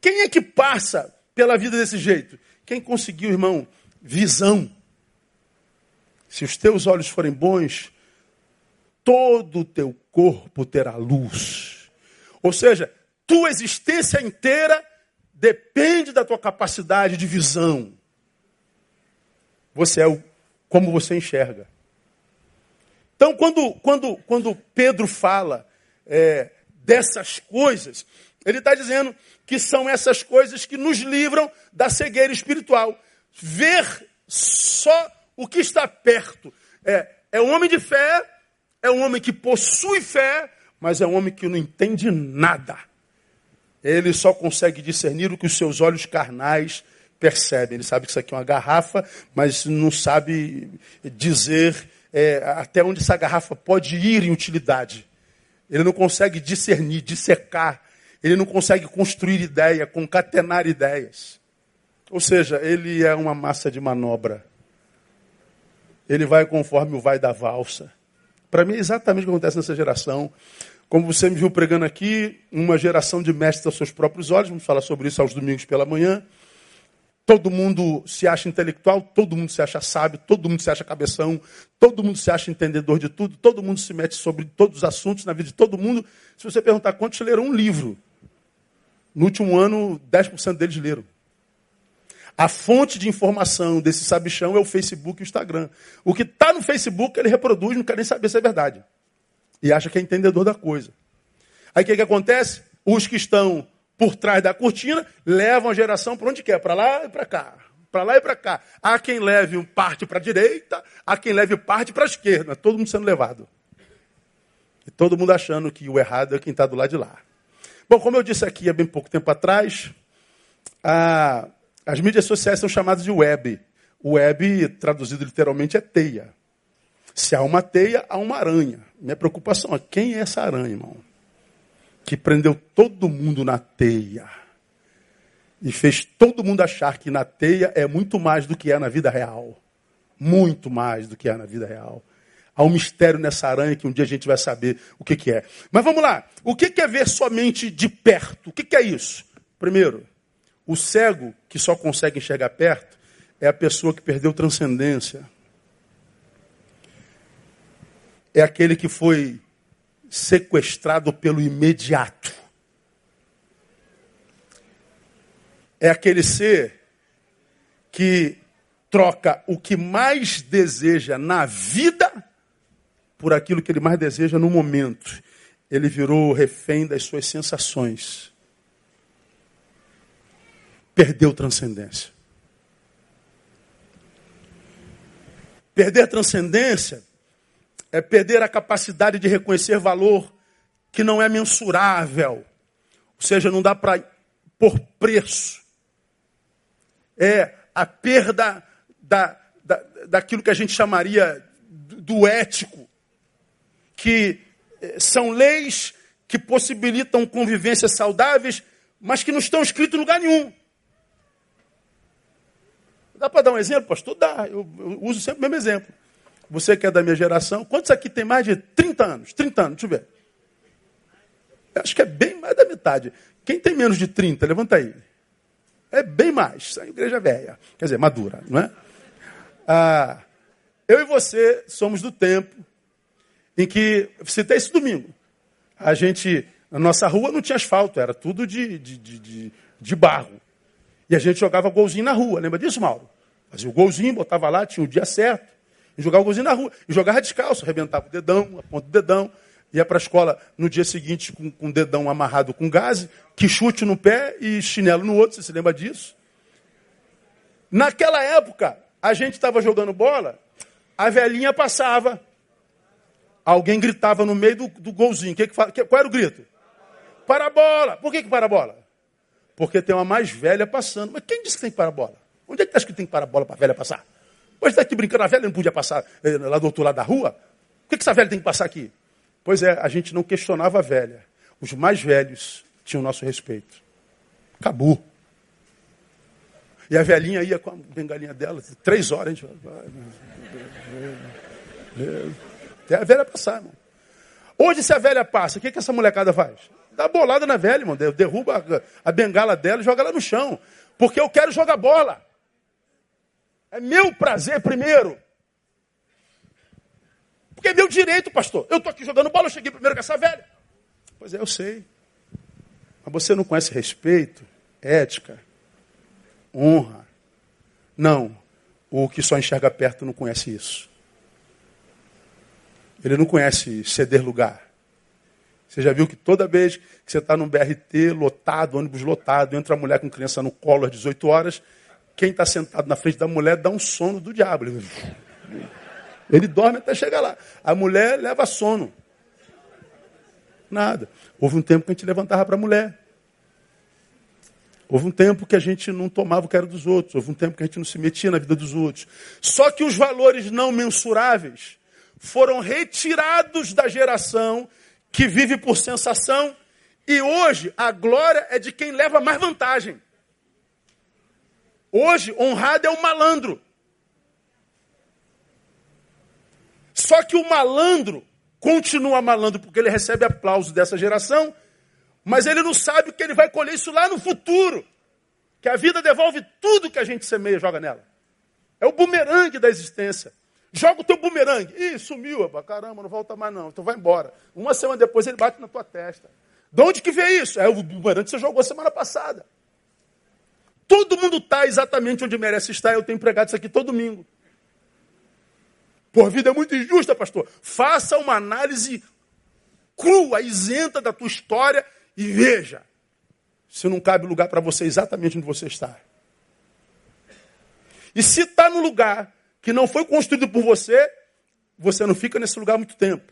A: Quem é que passa pela vida desse jeito? Quem conseguiu, irmão, visão. Se os teus olhos forem bons, todo o teu corpo terá luz. Ou seja, tua existência inteira depende da tua capacidade de visão. Você é o, como você enxerga. Então, quando, quando, quando Pedro fala é, dessas coisas, ele está dizendo que são essas coisas que nos livram da cegueira espiritual. Ver só o que está perto. É, é um homem de fé, é um homem que possui fé, mas é um homem que não entende nada. Ele só consegue discernir o que os seus olhos carnais percebem. Ele sabe que isso aqui é uma garrafa, mas não sabe dizer é, até onde essa garrafa pode ir em utilidade. Ele não consegue discernir, dissecar. Ele não consegue construir ideia, concatenar ideias. Ou seja, ele é uma massa de manobra. Ele vai conforme o vai da valsa. Para mim é exatamente o que acontece nessa geração. Como você me viu pregando aqui, uma geração de mestres aos seus próprios olhos, vamos falar sobre isso aos domingos pela manhã. Todo mundo se acha intelectual, todo mundo se acha sábio, todo mundo se acha cabeção, todo mundo se acha entendedor de tudo, todo mundo se mete sobre todos os assuntos na vida de todo mundo. Se você perguntar quantos leram um livro, no último ano, 10% deles leram. A fonte de informação desse sabichão é o Facebook e o Instagram. O que está no Facebook ele reproduz, não quer nem saber se é verdade. E acha que é entendedor da coisa. Aí o que, que acontece? Os que estão por trás da cortina levam a geração para onde quer, para lá e para cá. Para lá e para cá. Há quem leve parte para a direita, há quem leve parte para a esquerda. Todo mundo sendo levado. E todo mundo achando que o errado é quem está do lado de lá. Bom, como eu disse aqui há bem pouco tempo atrás, a, as mídias sociais são chamadas de web. Web, traduzido literalmente, é teia. Se há uma teia, há uma aranha. Minha preocupação é quem é essa aranha, irmão? Que prendeu todo mundo na teia. E fez todo mundo achar que na teia é muito mais do que é na vida real. Muito mais do que é na vida real. Há um mistério nessa aranha que um dia a gente vai saber o que, que é. Mas vamos lá. O que, que é ver somente de perto? O que, que é isso? Primeiro, o cego que só consegue enxergar perto é a pessoa que perdeu transcendência é aquele que foi sequestrado pelo imediato. É aquele ser que troca o que mais deseja na vida por aquilo que ele mais deseja no momento. Ele virou refém das suas sensações. Perdeu transcendência. Perder a transcendência é perder a capacidade de reconhecer valor que não é mensurável. Ou seja, não dá para pôr preço. É a perda da, da, daquilo que a gente chamaria do ético, que eh, são leis que possibilitam convivências saudáveis, mas que não estão escritas em lugar nenhum. Dá para dar um exemplo, pastor? Dá. Eu, eu uso sempre o mesmo exemplo. Você que é da minha geração, quantos aqui tem mais de 30 anos? 30 anos, deixa eu ver. Eu acho que é bem mais da metade. Quem tem menos de 30, levanta aí. É bem mais. É igreja velha. Quer dizer, madura, não é? Ah, eu e você somos do tempo em que, citei esse domingo, a gente, na nossa rua não tinha asfalto, era tudo de, de, de, de barro. E a gente jogava golzinho na rua, lembra disso, Mauro? Fazia o golzinho, botava lá, tinha o dia certo. E jogava o golzinho na rua. E jogava descalço, arrebentava o dedão, a ponta do dedão. Ia para a escola no dia seguinte com, com o dedão amarrado com gás, que chute no pé e chinelo no outro. Você se lembra disso? Naquela época, a gente estava jogando bola, a velhinha passava. Alguém gritava no meio do, do golzinho. Que que, que, qual era o grito? Para a bola. Por que, que para a bola? Porque tem uma mais velha passando. Mas quem disse que tem que parar a bola? Onde é que está escrito que tem que parar a bola para a velha passar? Hoje está aqui brincando, a velha não podia passar eh, lá do outro lado da rua? Por que, que essa velha tem que passar aqui? Pois é, a gente não questionava a velha. Os mais velhos tinham nosso respeito. Acabou. E a velhinha ia com a bengalinha dela, três horas, a gente Até a velha passar, irmão. Hoje, se a velha passa, o que, que essa molecada faz? Dá bolada na velha, irmão. Derruba a bengala dela e joga ela no chão. Porque eu quero jogar bola. É meu prazer primeiro. Porque é meu direito, pastor. Eu estou aqui jogando bola, eu cheguei primeiro com essa velha. Pois é, eu sei. Mas você não conhece respeito, ética, honra. Não. O que só enxerga perto não conhece isso. Ele não conhece ceder lugar. Você já viu que toda vez que você está num BRT lotado, ônibus lotado, entra a mulher com criança no colo às 18 horas, quem está sentado na frente da mulher dá um sono do diabo. Ele dorme até chegar lá. A mulher leva sono. Nada. Houve um tempo que a gente levantava para a mulher. Houve um tempo que a gente não tomava o que era dos outros. Houve um tempo que a gente não se metia na vida dos outros. Só que os valores não mensuráveis foram retirados da geração que vive por sensação. E hoje a glória é de quem leva mais vantagem. Hoje, honrado é o malandro. Só que o malandro continua malandro porque ele recebe aplauso dessa geração, mas ele não sabe que ele vai colher isso lá no futuro. Que a vida devolve tudo que a gente semeia e joga nela. É o bumerangue da existência. Joga o teu bumerangue. Ih, sumiu. Caramba, não volta mais não. Então vai embora. Uma semana depois ele bate na tua testa. De onde que veio isso? É o bumerangue que você jogou semana passada. Todo mundo está exatamente onde merece estar. Eu tenho pregado isso aqui todo domingo. Por vida é muito injusta, pastor. Faça uma análise crua, isenta da tua história e veja se não cabe lugar para você exatamente onde você está. E se está no lugar que não foi construído por você, você não fica nesse lugar muito tempo.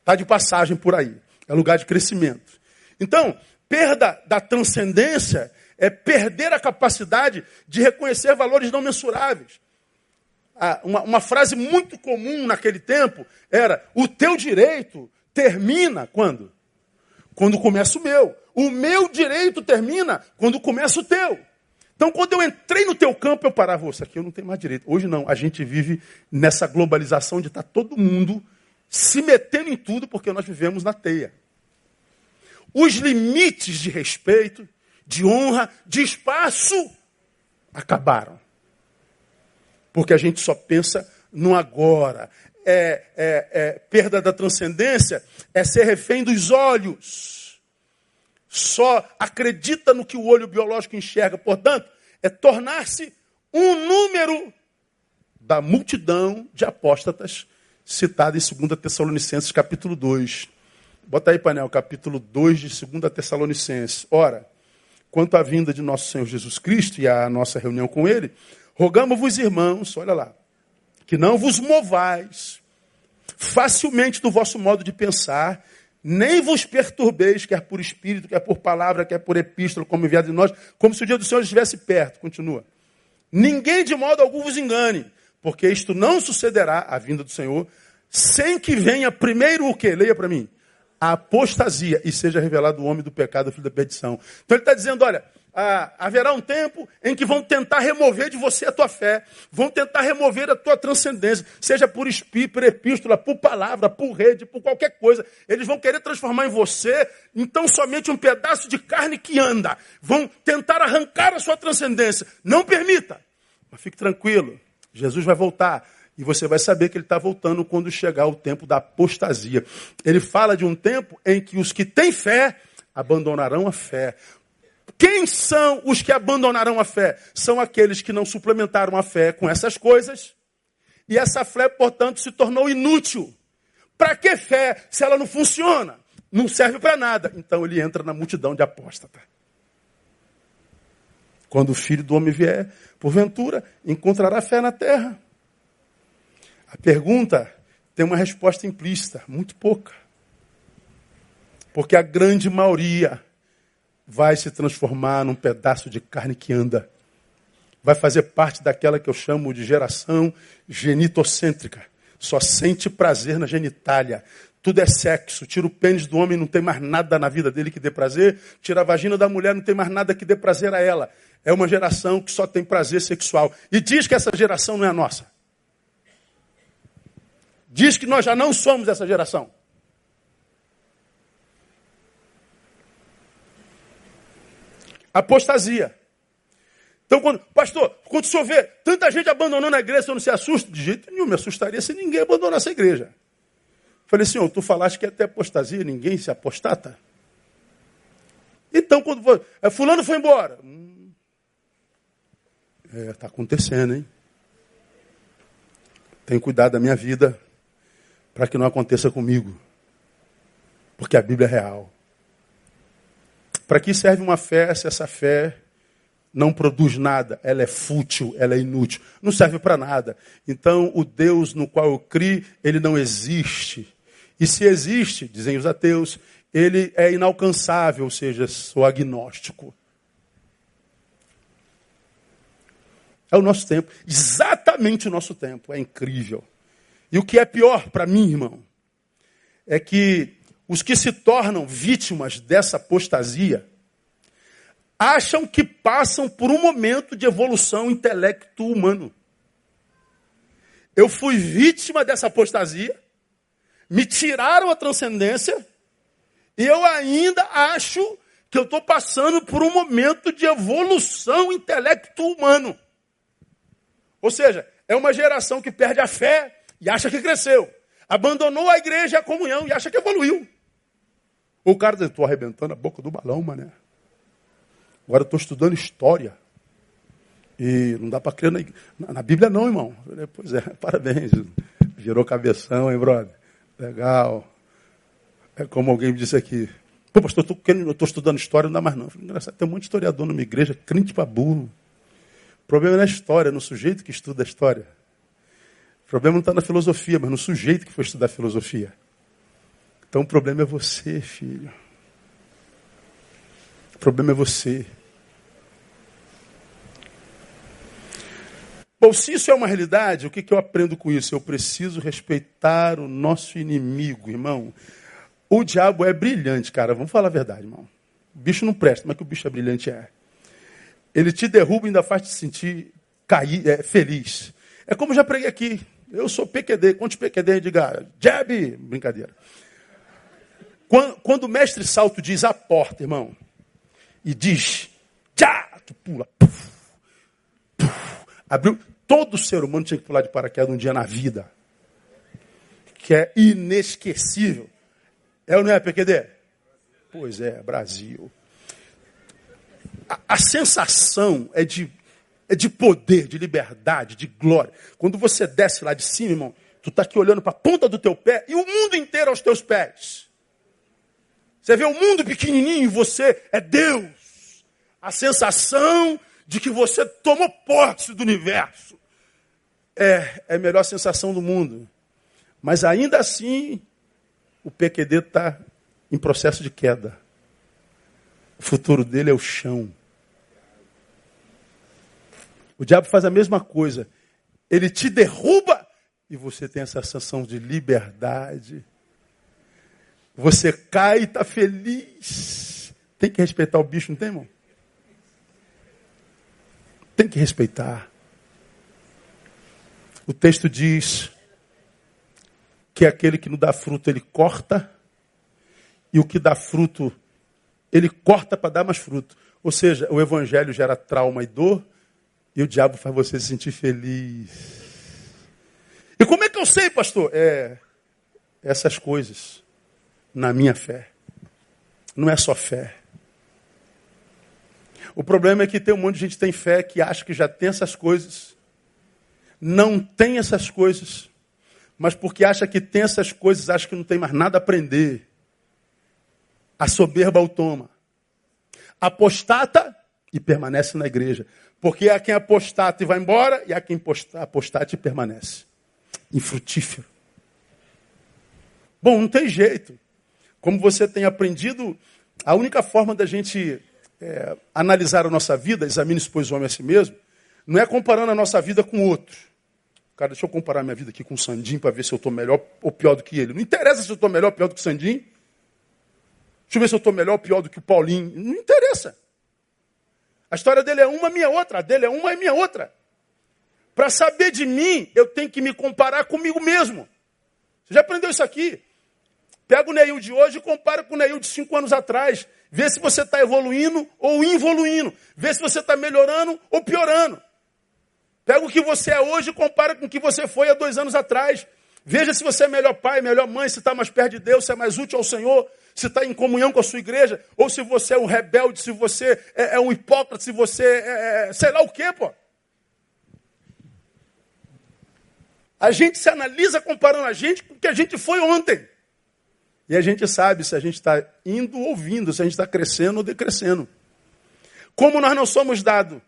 A: Está de passagem por aí. É lugar de crescimento. Então, perda da transcendência é perder a capacidade de reconhecer valores não mensuráveis. Uma, uma frase muito comum naquele tempo era: o teu direito termina quando? Quando começa o meu. O meu direito termina quando começa o teu. Então, quando eu entrei no teu campo, eu parava, isso aqui eu não tenho mais direito. Hoje não, a gente vive nessa globalização de estar tá todo mundo se metendo em tudo porque nós vivemos na teia. Os limites de respeito, de honra, de espaço, acabaram. Porque a gente só pensa no agora. É, é, é, perda da transcendência é ser refém dos olhos. Só acredita no que o olho biológico enxerga. Portanto, é tornar-se um número da multidão de apóstatas citada em 2 Tessalonicenses, capítulo 2. Bota aí, painel, capítulo 2 de 2 Tessalonicenses. Ora, quanto à vinda de nosso Senhor Jesus Cristo e à nossa reunião com Ele, rogamos-vos, irmãos, olha lá, que não vos movais facilmente do vosso modo de pensar, nem vos perturbeis, quer por espírito, quer por palavra, quer por epístola, como enviado de nós, como se o dia do Senhor estivesse perto. Continua. Ninguém de modo algum vos engane, porque isto não sucederá, a vinda do Senhor, sem que venha primeiro o que? Leia para mim a apostasia e seja revelado o homem do pecado, filho da perdição. Então ele está dizendo: olha, ah, haverá um tempo em que vão tentar remover de você a tua fé, vão tentar remover a tua transcendência, seja por espírito, por epístola, por palavra, por rede, por qualquer coisa. Eles vão querer transformar em você, então, somente um pedaço de carne que anda. Vão tentar arrancar a sua transcendência. Não permita. Mas fique tranquilo, Jesus vai voltar. E você vai saber que ele está voltando quando chegar o tempo da apostasia. Ele fala de um tempo em que os que têm fé abandonarão a fé. Quem são os que abandonarão a fé? São aqueles que não suplementaram a fé com essas coisas. E essa fé, portanto, se tornou inútil. Para que fé se ela não funciona? Não serve para nada. Então ele entra na multidão de apóstatas. Quando o filho do homem vier, porventura, encontrará fé na terra. A pergunta tem uma resposta implícita, muito pouca. Porque a grande maioria vai se transformar num pedaço de carne que anda. Vai fazer parte daquela que eu chamo de geração genitocêntrica. Só sente prazer na genitália. Tudo é sexo. Tira o pênis do homem, não tem mais nada na vida dele que dê prazer. Tira a vagina da mulher, não tem mais nada que dê prazer a ela. É uma geração que só tem prazer sexual. E diz que essa geração não é a nossa diz que nós já não somos essa geração. Apostasia. Então, quando, pastor, quando o senhor vê tanta gente abandonando a igreja, o senhor não se assusta? De jeito nenhum, me assustaria se ninguém abandonasse a igreja. Falei, senhor, tu falaste que até apostasia, ninguém se apostata? Então, quando foi, é, fulano foi embora. Hum, é, está acontecendo, hein? Tenho cuidado da minha vida para que não aconteça comigo. Porque a Bíblia é real. Para que serve uma fé se essa fé não produz nada? Ela é fútil, ela é inútil, não serve para nada. Então, o Deus no qual eu criei, ele não existe. E se existe, dizem os ateus, ele é inalcançável, ou seja, sou agnóstico. É o nosso tempo, exatamente o nosso tempo, é incrível. E o que é pior para mim, irmão, é que os que se tornam vítimas dessa apostasia acham que passam por um momento de evolução intelecto humano. Eu fui vítima dessa apostasia, me tiraram a transcendência, e eu ainda acho que eu estou passando por um momento de evolução intelecto humano. Ou seja, é uma geração que perde a fé e acha que cresceu. Abandonou a igreja e a comunhão e acha que evoluiu. O cara diz, estou arrebentando a boca do balão, mané. Agora estou estudando história. E não dá para crer na, na, Bíblia não, irmão. Falei, pois é, parabéns. Virou cabeção, hein, brother? Legal. É como alguém me disse aqui. Pô, pastor, eu estou estudando história, não dá mais não. Falei, engraçado, tem um monte de historiador numa igreja, crente para burro. O problema não é a história, no sujeito que estuda a história. O problema não está na filosofia, mas no sujeito que foi estudar filosofia. Então o problema é você, filho. O problema é você. Bom, se isso é uma realidade, o que, que eu aprendo com isso? Eu preciso respeitar o nosso inimigo, irmão. O diabo é brilhante, cara. Vamos falar a verdade, irmão. O bicho não presta, mas que o bicho é brilhante é. Ele te derruba e ainda faz te sentir cair, é, feliz. É como já preguei aqui. Eu sou PQD. Quantos PQD? Diga, jab! Brincadeira. Quando, quando o mestre Salto diz a porta, irmão, e diz, tchá, tu pula. Puf, puf, abriu. Todo ser humano tinha que pular de paraquedas um dia na vida. Que é inesquecível. É ou não é, PQD? Pois é, Brasil. A, a sensação é de, é de poder, de liberdade, de glória. Quando você desce lá de cima, irmão, tu está aqui olhando para a ponta do teu pé e o mundo inteiro aos teus pés. Você vê o mundo pequenininho e você é Deus. A sensação de que você tomou posse do universo. É, é a melhor sensação do mundo. Mas ainda assim, o PQD está em processo de queda. O futuro dele é o chão. O diabo faz a mesma coisa. Ele te derruba e você tem essa sensação de liberdade. Você cai e está feliz. Tem que respeitar o bicho, não tem, irmão? Tem que respeitar. O texto diz: que aquele que não dá fruto, ele corta, e o que dá fruto, ele corta para dar mais fruto. Ou seja, o evangelho gera trauma e dor, e o diabo faz você se sentir feliz. E como é que eu sei, pastor? É essas coisas na minha fé. Não é só fé. O problema é que tem um monte de gente que tem fé que acha que já tem essas coisas. Não tem essas coisas mas porque acha que tem essas coisas, acha que não tem mais nada a aprender. A soberba o toma. Apostata e permanece na igreja. Porque há quem apostata e vai embora, e há quem apostata e permanece. Infrutífero. Bom, não tem jeito. Como você tem aprendido, a única forma da gente é, analisar a nossa vida, examine-se, pois, o homem a si mesmo, não é comparando a nossa vida com outro. Cara, deixa eu comparar minha vida aqui com o Sandinho para ver se eu estou melhor ou pior do que ele. Não interessa se eu estou melhor ou pior do que o Sandinho. Deixa eu ver se eu estou melhor ou pior do que o Paulinho. Não interessa. A história dele é uma, minha outra. A dele é uma, e minha outra. Para saber de mim, eu tenho que me comparar comigo mesmo. Você já aprendeu isso aqui? Pega o Neil de hoje e compara com o Neil de cinco anos atrás. Vê se você está evoluindo ou involuindo. Vê se você está melhorando ou piorando. Pega o que você é hoje e compara com o que você foi há dois anos atrás. Veja se você é melhor pai, melhor mãe, se está mais perto de Deus, se é mais útil ao Senhor, se está em comunhão com a sua igreja, ou se você é um rebelde, se você é, é um hipócrita, se você é, é sei lá o quê, pô. A gente se analisa comparando a gente com o que a gente foi ontem. E a gente sabe se a gente está indo ou vindo, se a gente está crescendo ou decrescendo. Como nós não somos dados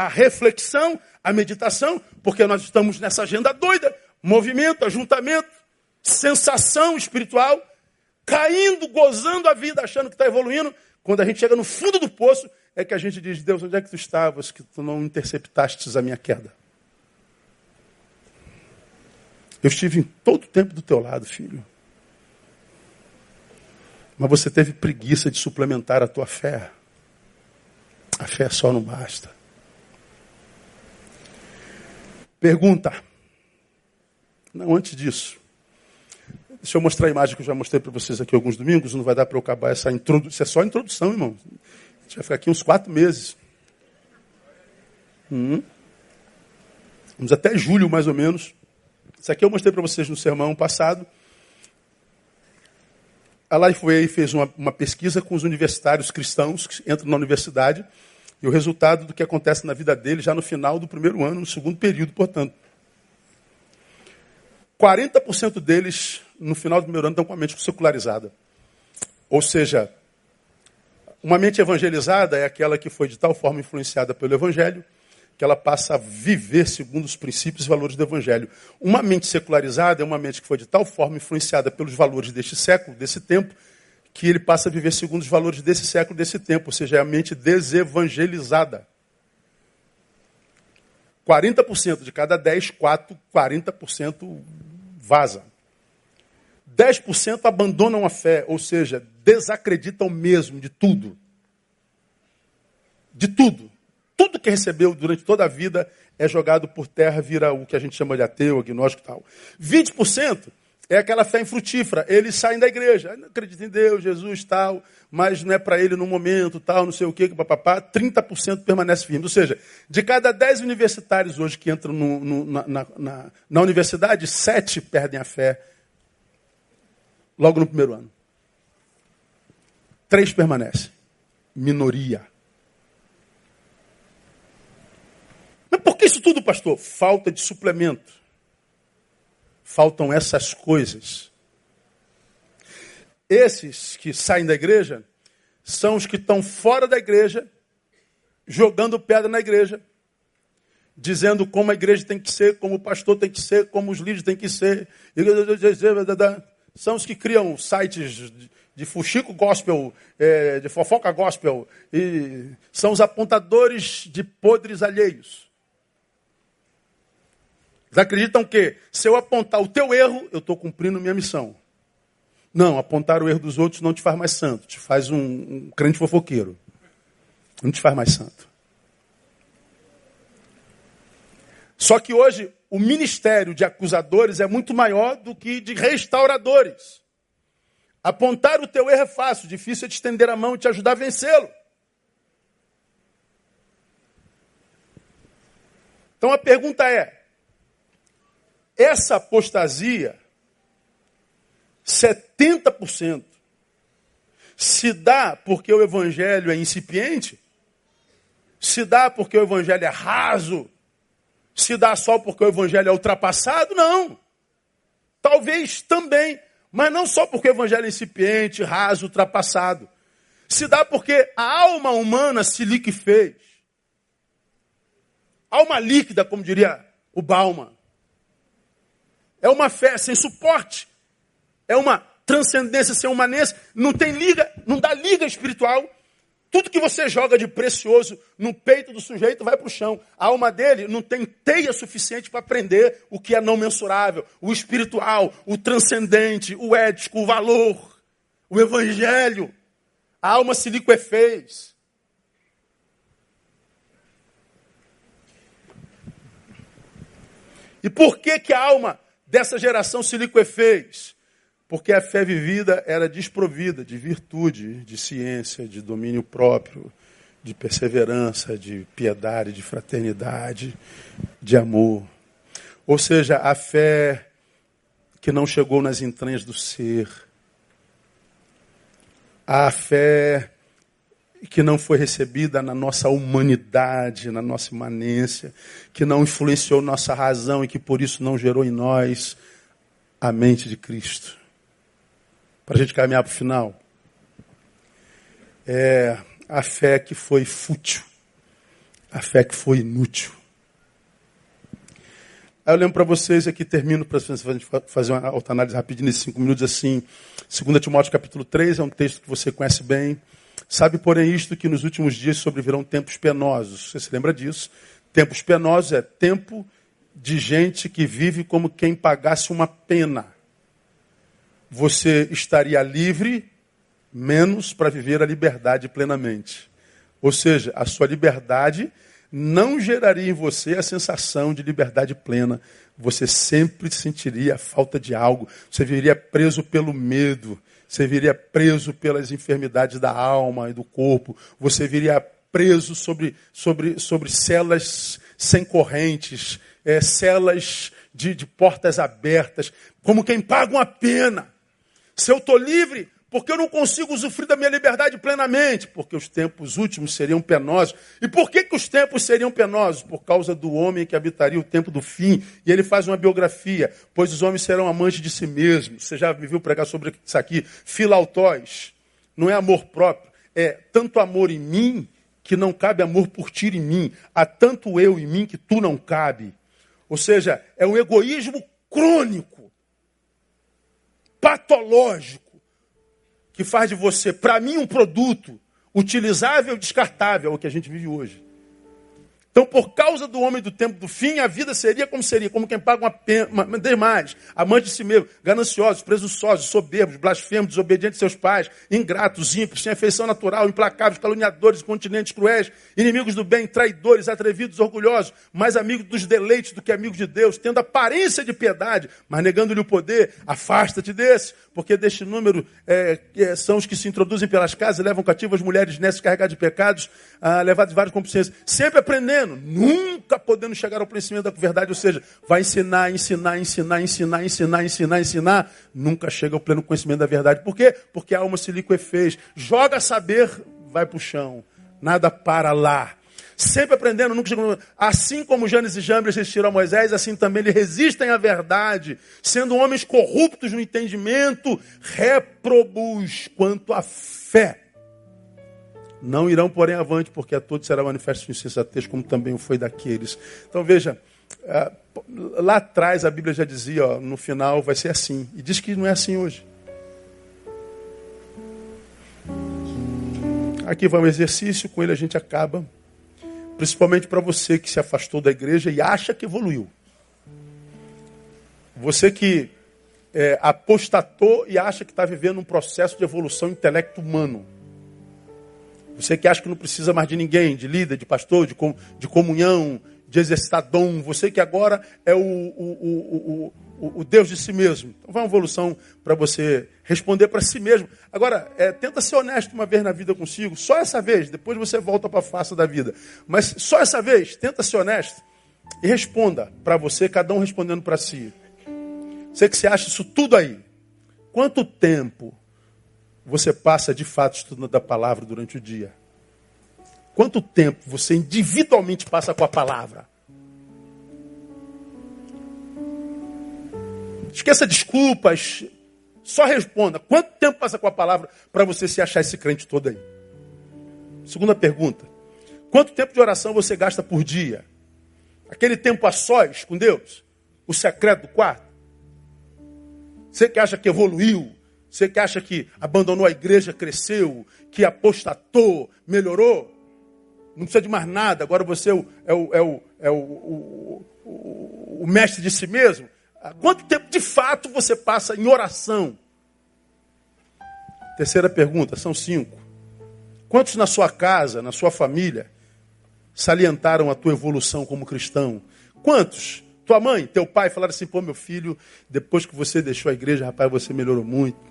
A: a reflexão, a meditação, porque nós estamos nessa agenda doida, movimento, ajuntamento, sensação espiritual, caindo, gozando a vida, achando que está evoluindo. Quando a gente chega no fundo do poço, é que a gente diz: Deus, onde é que tu estavas que tu não interceptastes a minha queda? Eu estive em todo o tempo do teu lado, filho. Mas você teve preguiça de suplementar a tua fé. A fé só não basta. Pergunta. Não, antes disso. Deixa eu mostrar a imagem que eu já mostrei para vocês aqui alguns domingos. Não vai dar para eu acabar essa introdução. Isso é só a introdução, irmão. A gente vai ficar aqui uns quatro meses. Hum. Vamos até julho, mais ou menos. Isso aqui eu mostrei para vocês no sermão passado. A Lifeway fez uma, uma, pesquisa com os universitários cristãos que entram na universidade e o resultado do que acontece na vida deles já no final do primeiro ano, no segundo período, portanto. 40% deles, no final do primeiro ano, estão com a mente secularizada. Ou seja, uma mente evangelizada é aquela que foi de tal forma influenciada pelo evangelho que ela passa a viver segundo os princípios e valores do Evangelho. Uma mente secularizada é uma mente que foi de tal forma influenciada pelos valores deste século, desse tempo, que ele passa a viver segundo os valores desse século, desse tempo, ou seja, é a mente desevangelizada. 40% de cada 10, 4, 40% vaza. 10% abandonam a fé, ou seja, desacreditam mesmo de tudo. De tudo. Tudo que recebeu durante toda a vida é jogado por terra, vira o que a gente chama de ateu, agnóstico e tal. 20% é aquela fé infrutífera. Eles saem da igreja. Não acreditam em Deus, Jesus, tal, mas não é para ele no momento, tal, não sei o quê, papapá. 30% permanece firme. Ou seja, de cada 10 universitários hoje que entram no, no, na, na, na universidade, 7 perdem a fé logo no primeiro ano. Três permanecem. Minoria. Mas por que isso tudo, pastor? Falta de suplemento. Faltam essas coisas. Esses que saem da igreja são os que estão fora da igreja, jogando pedra na igreja, dizendo como a igreja tem que ser, como o pastor tem que ser, como os líderes têm que ser. São os que criam sites de fuxico gospel, é, de fofoca gospel, e são os apontadores de podres alheios. Eles acreditam que se eu apontar o teu erro, eu estou cumprindo minha missão. Não, apontar o erro dos outros não te faz mais santo, te faz um, um crente fofoqueiro. Não te faz mais santo. Só que hoje o ministério de acusadores é muito maior do que de restauradores. Apontar o teu erro é fácil, difícil é te estender a mão e te ajudar a vencê-lo. Então a pergunta é: essa apostasia, 70%, se dá porque o evangelho é incipiente, se dá porque o evangelho é raso, se dá só porque o evangelho é ultrapassado, não. Talvez também, mas não só porque o evangelho é incipiente, raso, ultrapassado. Se dá porque a alma humana se liquefez. Alma líquida, como diria o Bauman. É uma fé sem suporte. É uma transcendência sem humanência. Não tem liga, não dá liga espiritual. Tudo que você joga de precioso no peito do sujeito vai para o chão. A alma dele não tem teia suficiente para aprender o que é não mensurável, o espiritual, o transcendente, o ético, o valor, o evangelho. A alma se liquefez. E por que, que a alma dessa geração se liquefez? Porque a fé vivida era desprovida de virtude, de ciência, de domínio próprio, de perseverança, de piedade, de fraternidade, de amor. Ou seja, a fé que não chegou nas entranhas do ser. A fé que não foi recebida na nossa humanidade, na nossa imanência, que não influenciou nossa razão e que por isso não gerou em nós a mente de Cristo. Para a gente caminhar para o final. É a fé que foi fútil, a fé que foi inútil. Aí eu lembro para vocês aqui, termino para fazer uma autoanálise rapidinho nesses cinco minutos assim. 2 Timóteo capítulo 3 é um texto que você conhece bem. Sabe, porém, isto que nos últimos dias sobrevirão tempos penosos. Você se lembra disso? Tempos penosos é tempo de gente que vive como quem pagasse uma pena. Você estaria livre, menos para viver a liberdade plenamente. Ou seja, a sua liberdade não geraria em você a sensação de liberdade plena. Você sempre sentiria falta de algo. Você viria preso pelo medo. Você viria preso pelas enfermidades da alma e do corpo. Você viria preso sobre, sobre, sobre celas sem correntes, é, celas de, de portas abertas, como quem paga uma pena. Se eu estou livre, porque eu não consigo usufruir da minha liberdade plenamente? Porque os tempos últimos seriam penosos. E por que, que os tempos seriam penosos? Por causa do homem que habitaria o tempo do fim. E ele faz uma biografia, pois os homens serão amantes de si mesmos. Você já me viu pregar sobre isso aqui? Filautóis. Não é amor próprio. É tanto amor em mim que não cabe amor por ti em mim. Há tanto eu em mim que tu não cabe. Ou seja, é um egoísmo crônico, patológico que faz de você, para mim, um produto utilizável descartável, é o que a gente vive hoje. Então, por causa do homem do tempo do fim, a vida seria como seria, como quem paga uma pena, demais, amante de si mesmo, gananciosos, presunçosos, soberbos, blasfemos, desobedientes a seus pais, ingratos, ímpios, sem afeição natural, implacáveis, caluniadores, continentes cruéis, inimigos do bem, traidores, atrevidos, orgulhosos, mais amigos dos deleites do que amigos de Deus, tendo aparência de piedade, mas negando-lhe o poder, afasta-te desse, porque deste número é, é, são os que se introduzem pelas casas, levam cativas mulheres nessas carregadas de pecados, ah, levadas de várias consciências, sempre aprendendo, nunca podendo chegar ao conhecimento da verdade, ou seja, vai ensinar, ensinar, ensinar, ensinar, ensinar, ensinar, ensinar, nunca chega ao pleno conhecimento da verdade. Por quê? Porque a alma se liquefez, joga saber, vai para o chão, nada para lá. Sempre aprendendo, nunca. Assim como Janes e Jambres resistiram a Moisés, assim também eles resistem à verdade, sendo homens corruptos no entendimento, réprobos quanto à fé. Não irão, porém, avante, porque a todos será manifesto insensatez, como também o foi daqueles. Então veja, é, lá atrás a Bíblia já dizia, ó, no final vai ser assim. E diz que não é assim hoje. Aqui vai um exercício, com ele a gente acaba. Principalmente para você que se afastou da igreja e acha que evoluiu. Você que é, apostatou e acha que está vivendo um processo de evolução intelecto humano. Você que acha que não precisa mais de ninguém, de líder, de pastor, de, com, de comunhão, de exercitar dom. Você que agora é o, o, o, o Deus de si mesmo. Então vai uma evolução para você responder para si mesmo. Agora, é, tenta ser honesto uma vez na vida consigo, só essa vez, depois você volta para a face da vida. Mas só essa vez, tenta ser honesto e responda para você, cada um respondendo para si. Você que se acha isso tudo aí. Quanto tempo você passa de fato estudando a palavra durante o dia? Quanto tempo você individualmente passa com a palavra? Esqueça desculpas. Só responda. Quanto tempo passa com a palavra para você se achar esse crente todo aí? Segunda pergunta. Quanto tempo de oração você gasta por dia? Aquele tempo a sós com Deus? O secreto do quarto? Você que acha que evoluiu, você que acha que abandonou a igreja, cresceu, que apostatou, melhorou, não precisa de mais nada, agora você é o, é o, é o, é o, o, o mestre de si mesmo. Quanto tempo de fato você passa em oração? Terceira pergunta, são cinco. Quantos na sua casa, na sua família, salientaram a tua evolução como cristão? Quantos tua mãe, teu pai falaram assim: pô, meu filho, depois que você deixou a igreja, rapaz, você melhorou muito.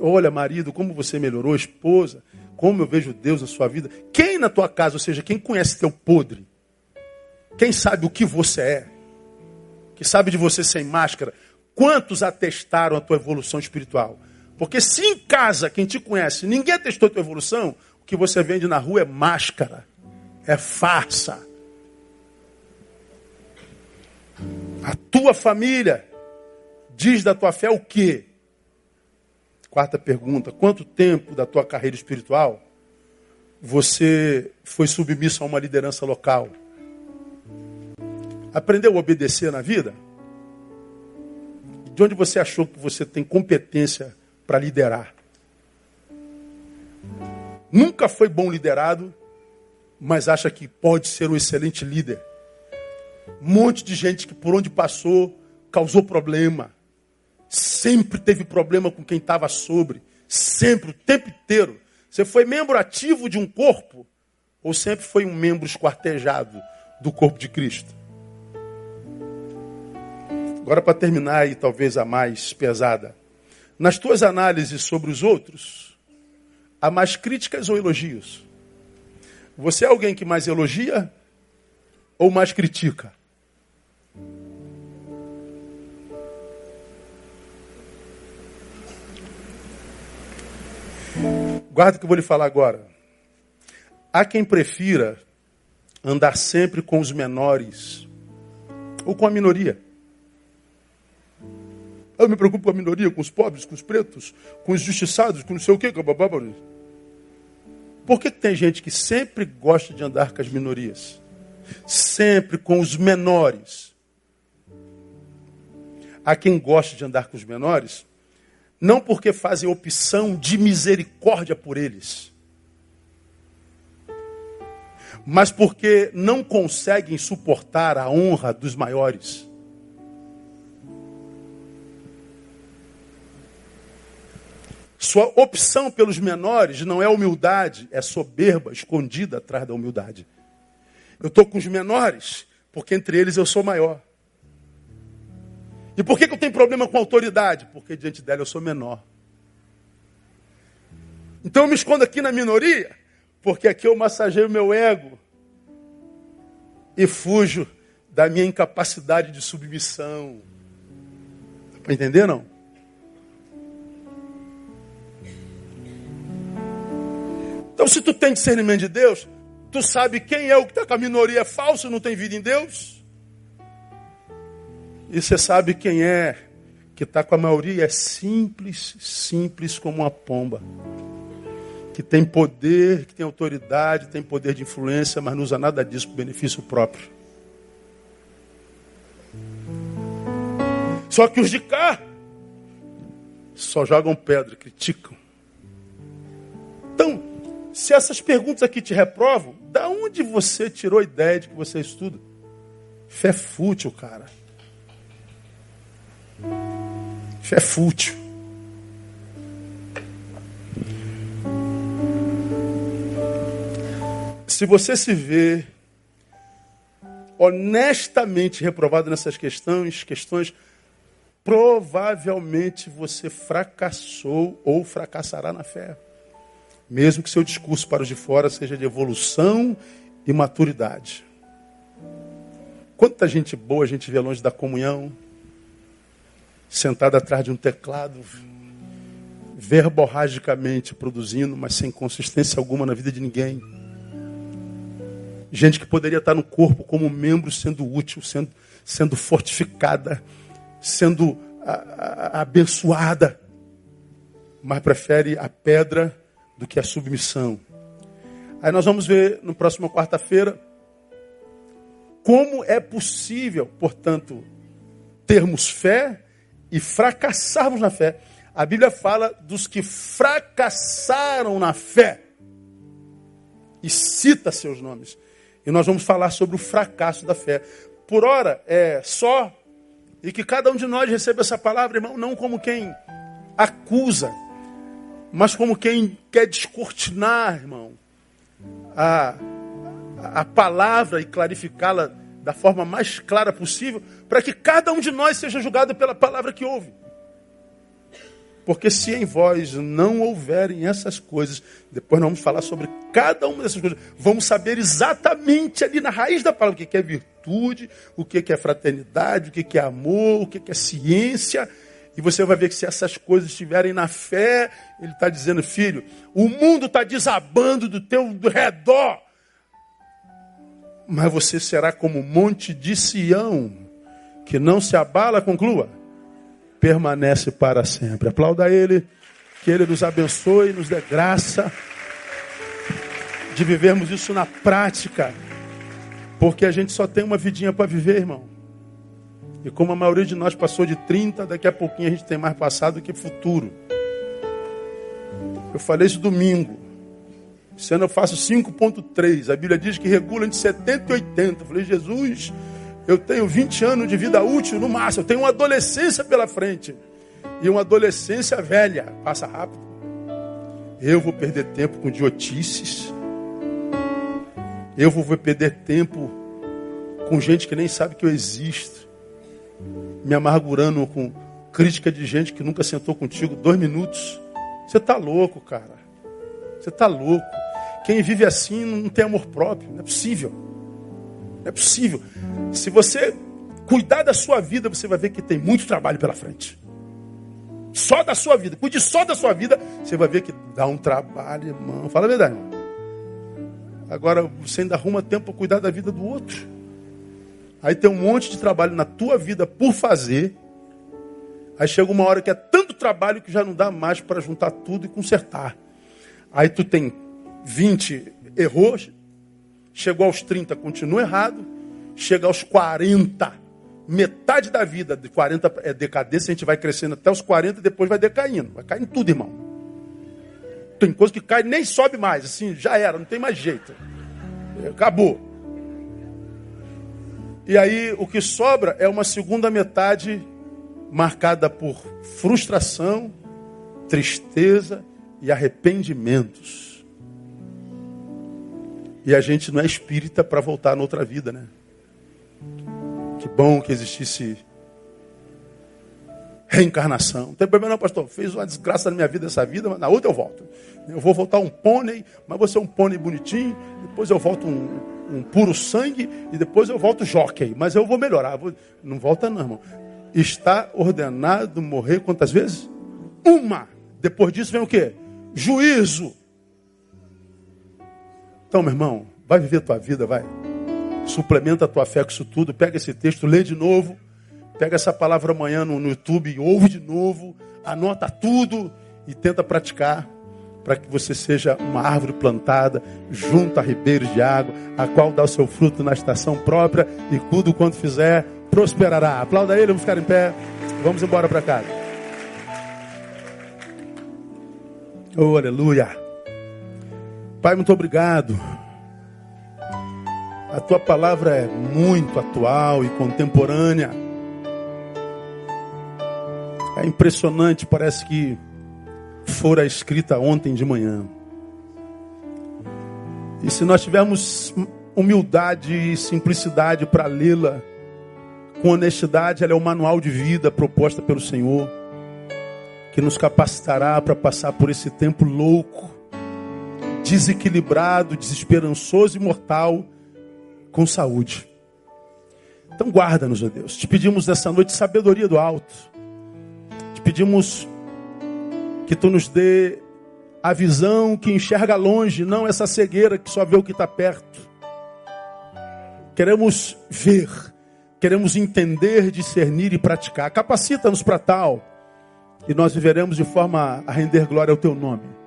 A: Olha, marido, como você melhorou, esposa, como eu vejo Deus na sua vida. Quem na tua casa, ou seja, quem conhece teu podre, quem sabe o que você é, que sabe de você sem máscara, quantos atestaram a tua evolução espiritual? Porque se em casa, quem te conhece, ninguém atestou a tua evolução, o que você vende na rua é máscara, é farsa. A tua família diz da tua fé o quê? Quarta pergunta: quanto tempo da tua carreira espiritual você foi submisso a uma liderança local? Aprendeu a obedecer na vida? De onde você achou que você tem competência para liderar? Nunca foi bom liderado, mas acha que pode ser um excelente líder. Um monte de gente que por onde passou causou problema. Sempre teve problema com quem estava sobre. Sempre, o tempo inteiro. Você foi membro ativo de um corpo ou sempre foi um membro esquartejado do corpo de Cristo? Agora, para terminar, e talvez a mais pesada. Nas tuas análises sobre os outros, há mais críticas ou elogios? Você é alguém que mais elogia ou mais critica? Guarda o que eu vou lhe falar agora. Há quem prefira andar sempre com os menores ou com a minoria. Eu me preocupo com a minoria, com os pobres, com os pretos, com os justiçados, com não sei o quê. Por que tem gente que sempre gosta de andar com as minorias? Sempre com os menores. Há quem gosta de andar com os menores não porque fazem opção de misericórdia por eles, mas porque não conseguem suportar a honra dos maiores. Sua opção pelos menores não é humildade, é soberba escondida atrás da humildade. Eu estou com os menores, porque entre eles eu sou maior. E por que, que eu tenho problema com autoridade? Porque diante dela eu sou menor. Então eu me escondo aqui na minoria, porque aqui eu massageio meu ego e fujo da minha incapacidade de submissão. Dá para entender não? Então se tu tem discernimento de Deus, tu sabe quem é o que está com a minoria falso não tem vida em Deus? E você sabe quem é que está com a maioria? É simples, simples como uma pomba. Que tem poder, que tem autoridade, tem poder de influência, mas não usa nada disso para benefício próprio. Só que os de cá só jogam pedra, criticam. Então, se essas perguntas aqui te reprovam, da onde você tirou a ideia de que você estuda? Fé fútil, cara. Isso é fútil. Se você se vê honestamente reprovado nessas questões, questões, provavelmente você fracassou ou fracassará na fé. Mesmo que seu discurso para os de fora seja de evolução e maturidade. Quanta gente boa a gente vê longe da comunhão, sentado atrás de um teclado, verborragicamente produzindo, mas sem consistência alguma na vida de ninguém. Gente que poderia estar no corpo como membro sendo útil, sendo, sendo fortificada, sendo a, a, abençoada, mas prefere a pedra do que a submissão. Aí nós vamos ver no próximo quarta-feira como é possível, portanto, termos fé e fracassarmos na fé. A Bíblia fala dos que fracassaram na fé e cita seus nomes. E nós vamos falar sobre o fracasso da fé. Por ora, é só, e que cada um de nós receba essa palavra, irmão, não como quem acusa, mas como quem quer descortinar, irmão, a, a palavra e clarificá-la da forma mais clara possível, para que cada um de nós seja julgado pela palavra que ouve. Porque se em vós não houverem essas coisas, depois nós vamos falar sobre cada uma dessas coisas, vamos saber exatamente ali na raiz da palavra o que é virtude, o que é fraternidade, o que é amor, o que é ciência. E você vai ver que se essas coisas estiverem na fé, ele está dizendo, filho, o mundo está desabando do teu do redor. Mas você será como o monte de Sião, que não se abala, conclua permanece para sempre. Aplauda Ele, que Ele nos abençoe, nos dê graça de vivermos isso na prática, porque a gente só tem uma vidinha para viver, irmão. E como a maioria de nós passou de 30, daqui a pouquinho a gente tem mais passado que futuro. Eu falei isso domingo. Esse ano eu faço 5.3. A Bíblia diz que regula entre 70 e 80. Eu falei, Jesus, eu tenho 20 anos de vida útil no máximo. Eu tenho uma adolescência pela frente. E uma adolescência velha. Passa rápido. Eu vou perder tempo com idiotices. Eu vou perder tempo com gente que nem sabe que eu existo. Me amargurando com crítica de gente que nunca sentou contigo dois minutos. Você está louco, cara. Você está louco. Quem vive assim não tem amor próprio. Não é possível. Não é possível. Se você cuidar da sua vida, você vai ver que tem muito trabalho pela frente. Só da sua vida. Cuide só da sua vida, você vai ver que dá um trabalho, irmão. Fala a verdade, irmão. Agora você ainda arruma tempo para cuidar da vida do outro. Aí tem um monte de trabalho na tua vida por fazer. Aí chega uma hora que é tanto trabalho que já não dá mais para juntar tudo e consertar. Aí tu tem 20 erros, Chegou aos 30, continua errado. Chega aos 40, metade da vida, de 40 é decadência, a gente vai crescendo até os 40 e depois vai decaindo. Vai caindo tudo, irmão. Tem coisa que cai nem sobe mais, assim, já era, não tem mais jeito. Acabou. E aí o que sobra é uma segunda metade marcada por frustração, tristeza e arrependimentos. E a gente não é espírita para voltar noutra vida, né? Que bom que existisse reencarnação. Não tem problema não, pastor. Fez uma desgraça na minha vida essa vida, mas na outra eu volto. Eu vou voltar um pônei, mas você é um pônei bonitinho. Depois eu volto um, um puro sangue e depois eu volto jockey. Mas eu vou melhorar. Vou... Não volta não, irmão. Está ordenado morrer quantas vezes? Uma. Depois disso vem o quê? Juízo. Então, meu irmão, vai viver a tua vida, vai. Suplementa a tua fé com isso tudo. Pega esse texto, lê de novo. Pega essa palavra amanhã no, no YouTube, ouve de novo. Anota tudo e tenta praticar para que você seja uma árvore plantada junto a ribeiros de água, a qual dá o seu fruto na estação própria e tudo quanto fizer prosperará. Aplauda ele, vamos ficar em pé. Vamos embora para casa. Oh, aleluia. Pai, muito obrigado. A tua palavra é muito atual e contemporânea. É impressionante, parece que fora escrita ontem de manhã. E se nós tivermos humildade e simplicidade para lê-la, com honestidade, ela é o manual de vida proposta pelo Senhor, que nos capacitará para passar por esse tempo louco desequilibrado, desesperançoso e mortal, com saúde. Então guarda-nos, ó Deus. Te pedimos nessa noite sabedoria do alto. Te pedimos que tu nos dê a visão que enxerga longe, não essa cegueira que só vê o que está perto. Queremos ver, queremos entender, discernir e praticar. Capacita-nos para tal, e nós viveremos de forma a render glória ao teu nome.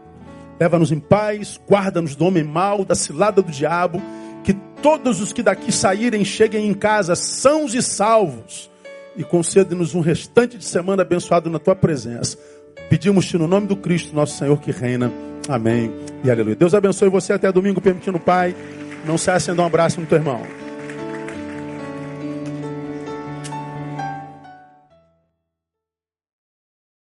A: Leva-nos em paz, guarda-nos do homem mau, da cilada do diabo. Que todos os que daqui saírem cheguem em casa sãos e salvos. E concede-nos um restante de semana abençoado na tua presença. Pedimos-te no nome do Cristo, nosso Senhor que reina. Amém e aleluia. Deus abençoe você até domingo, permitindo, Pai. Não se acenda um abraço no teu irmão.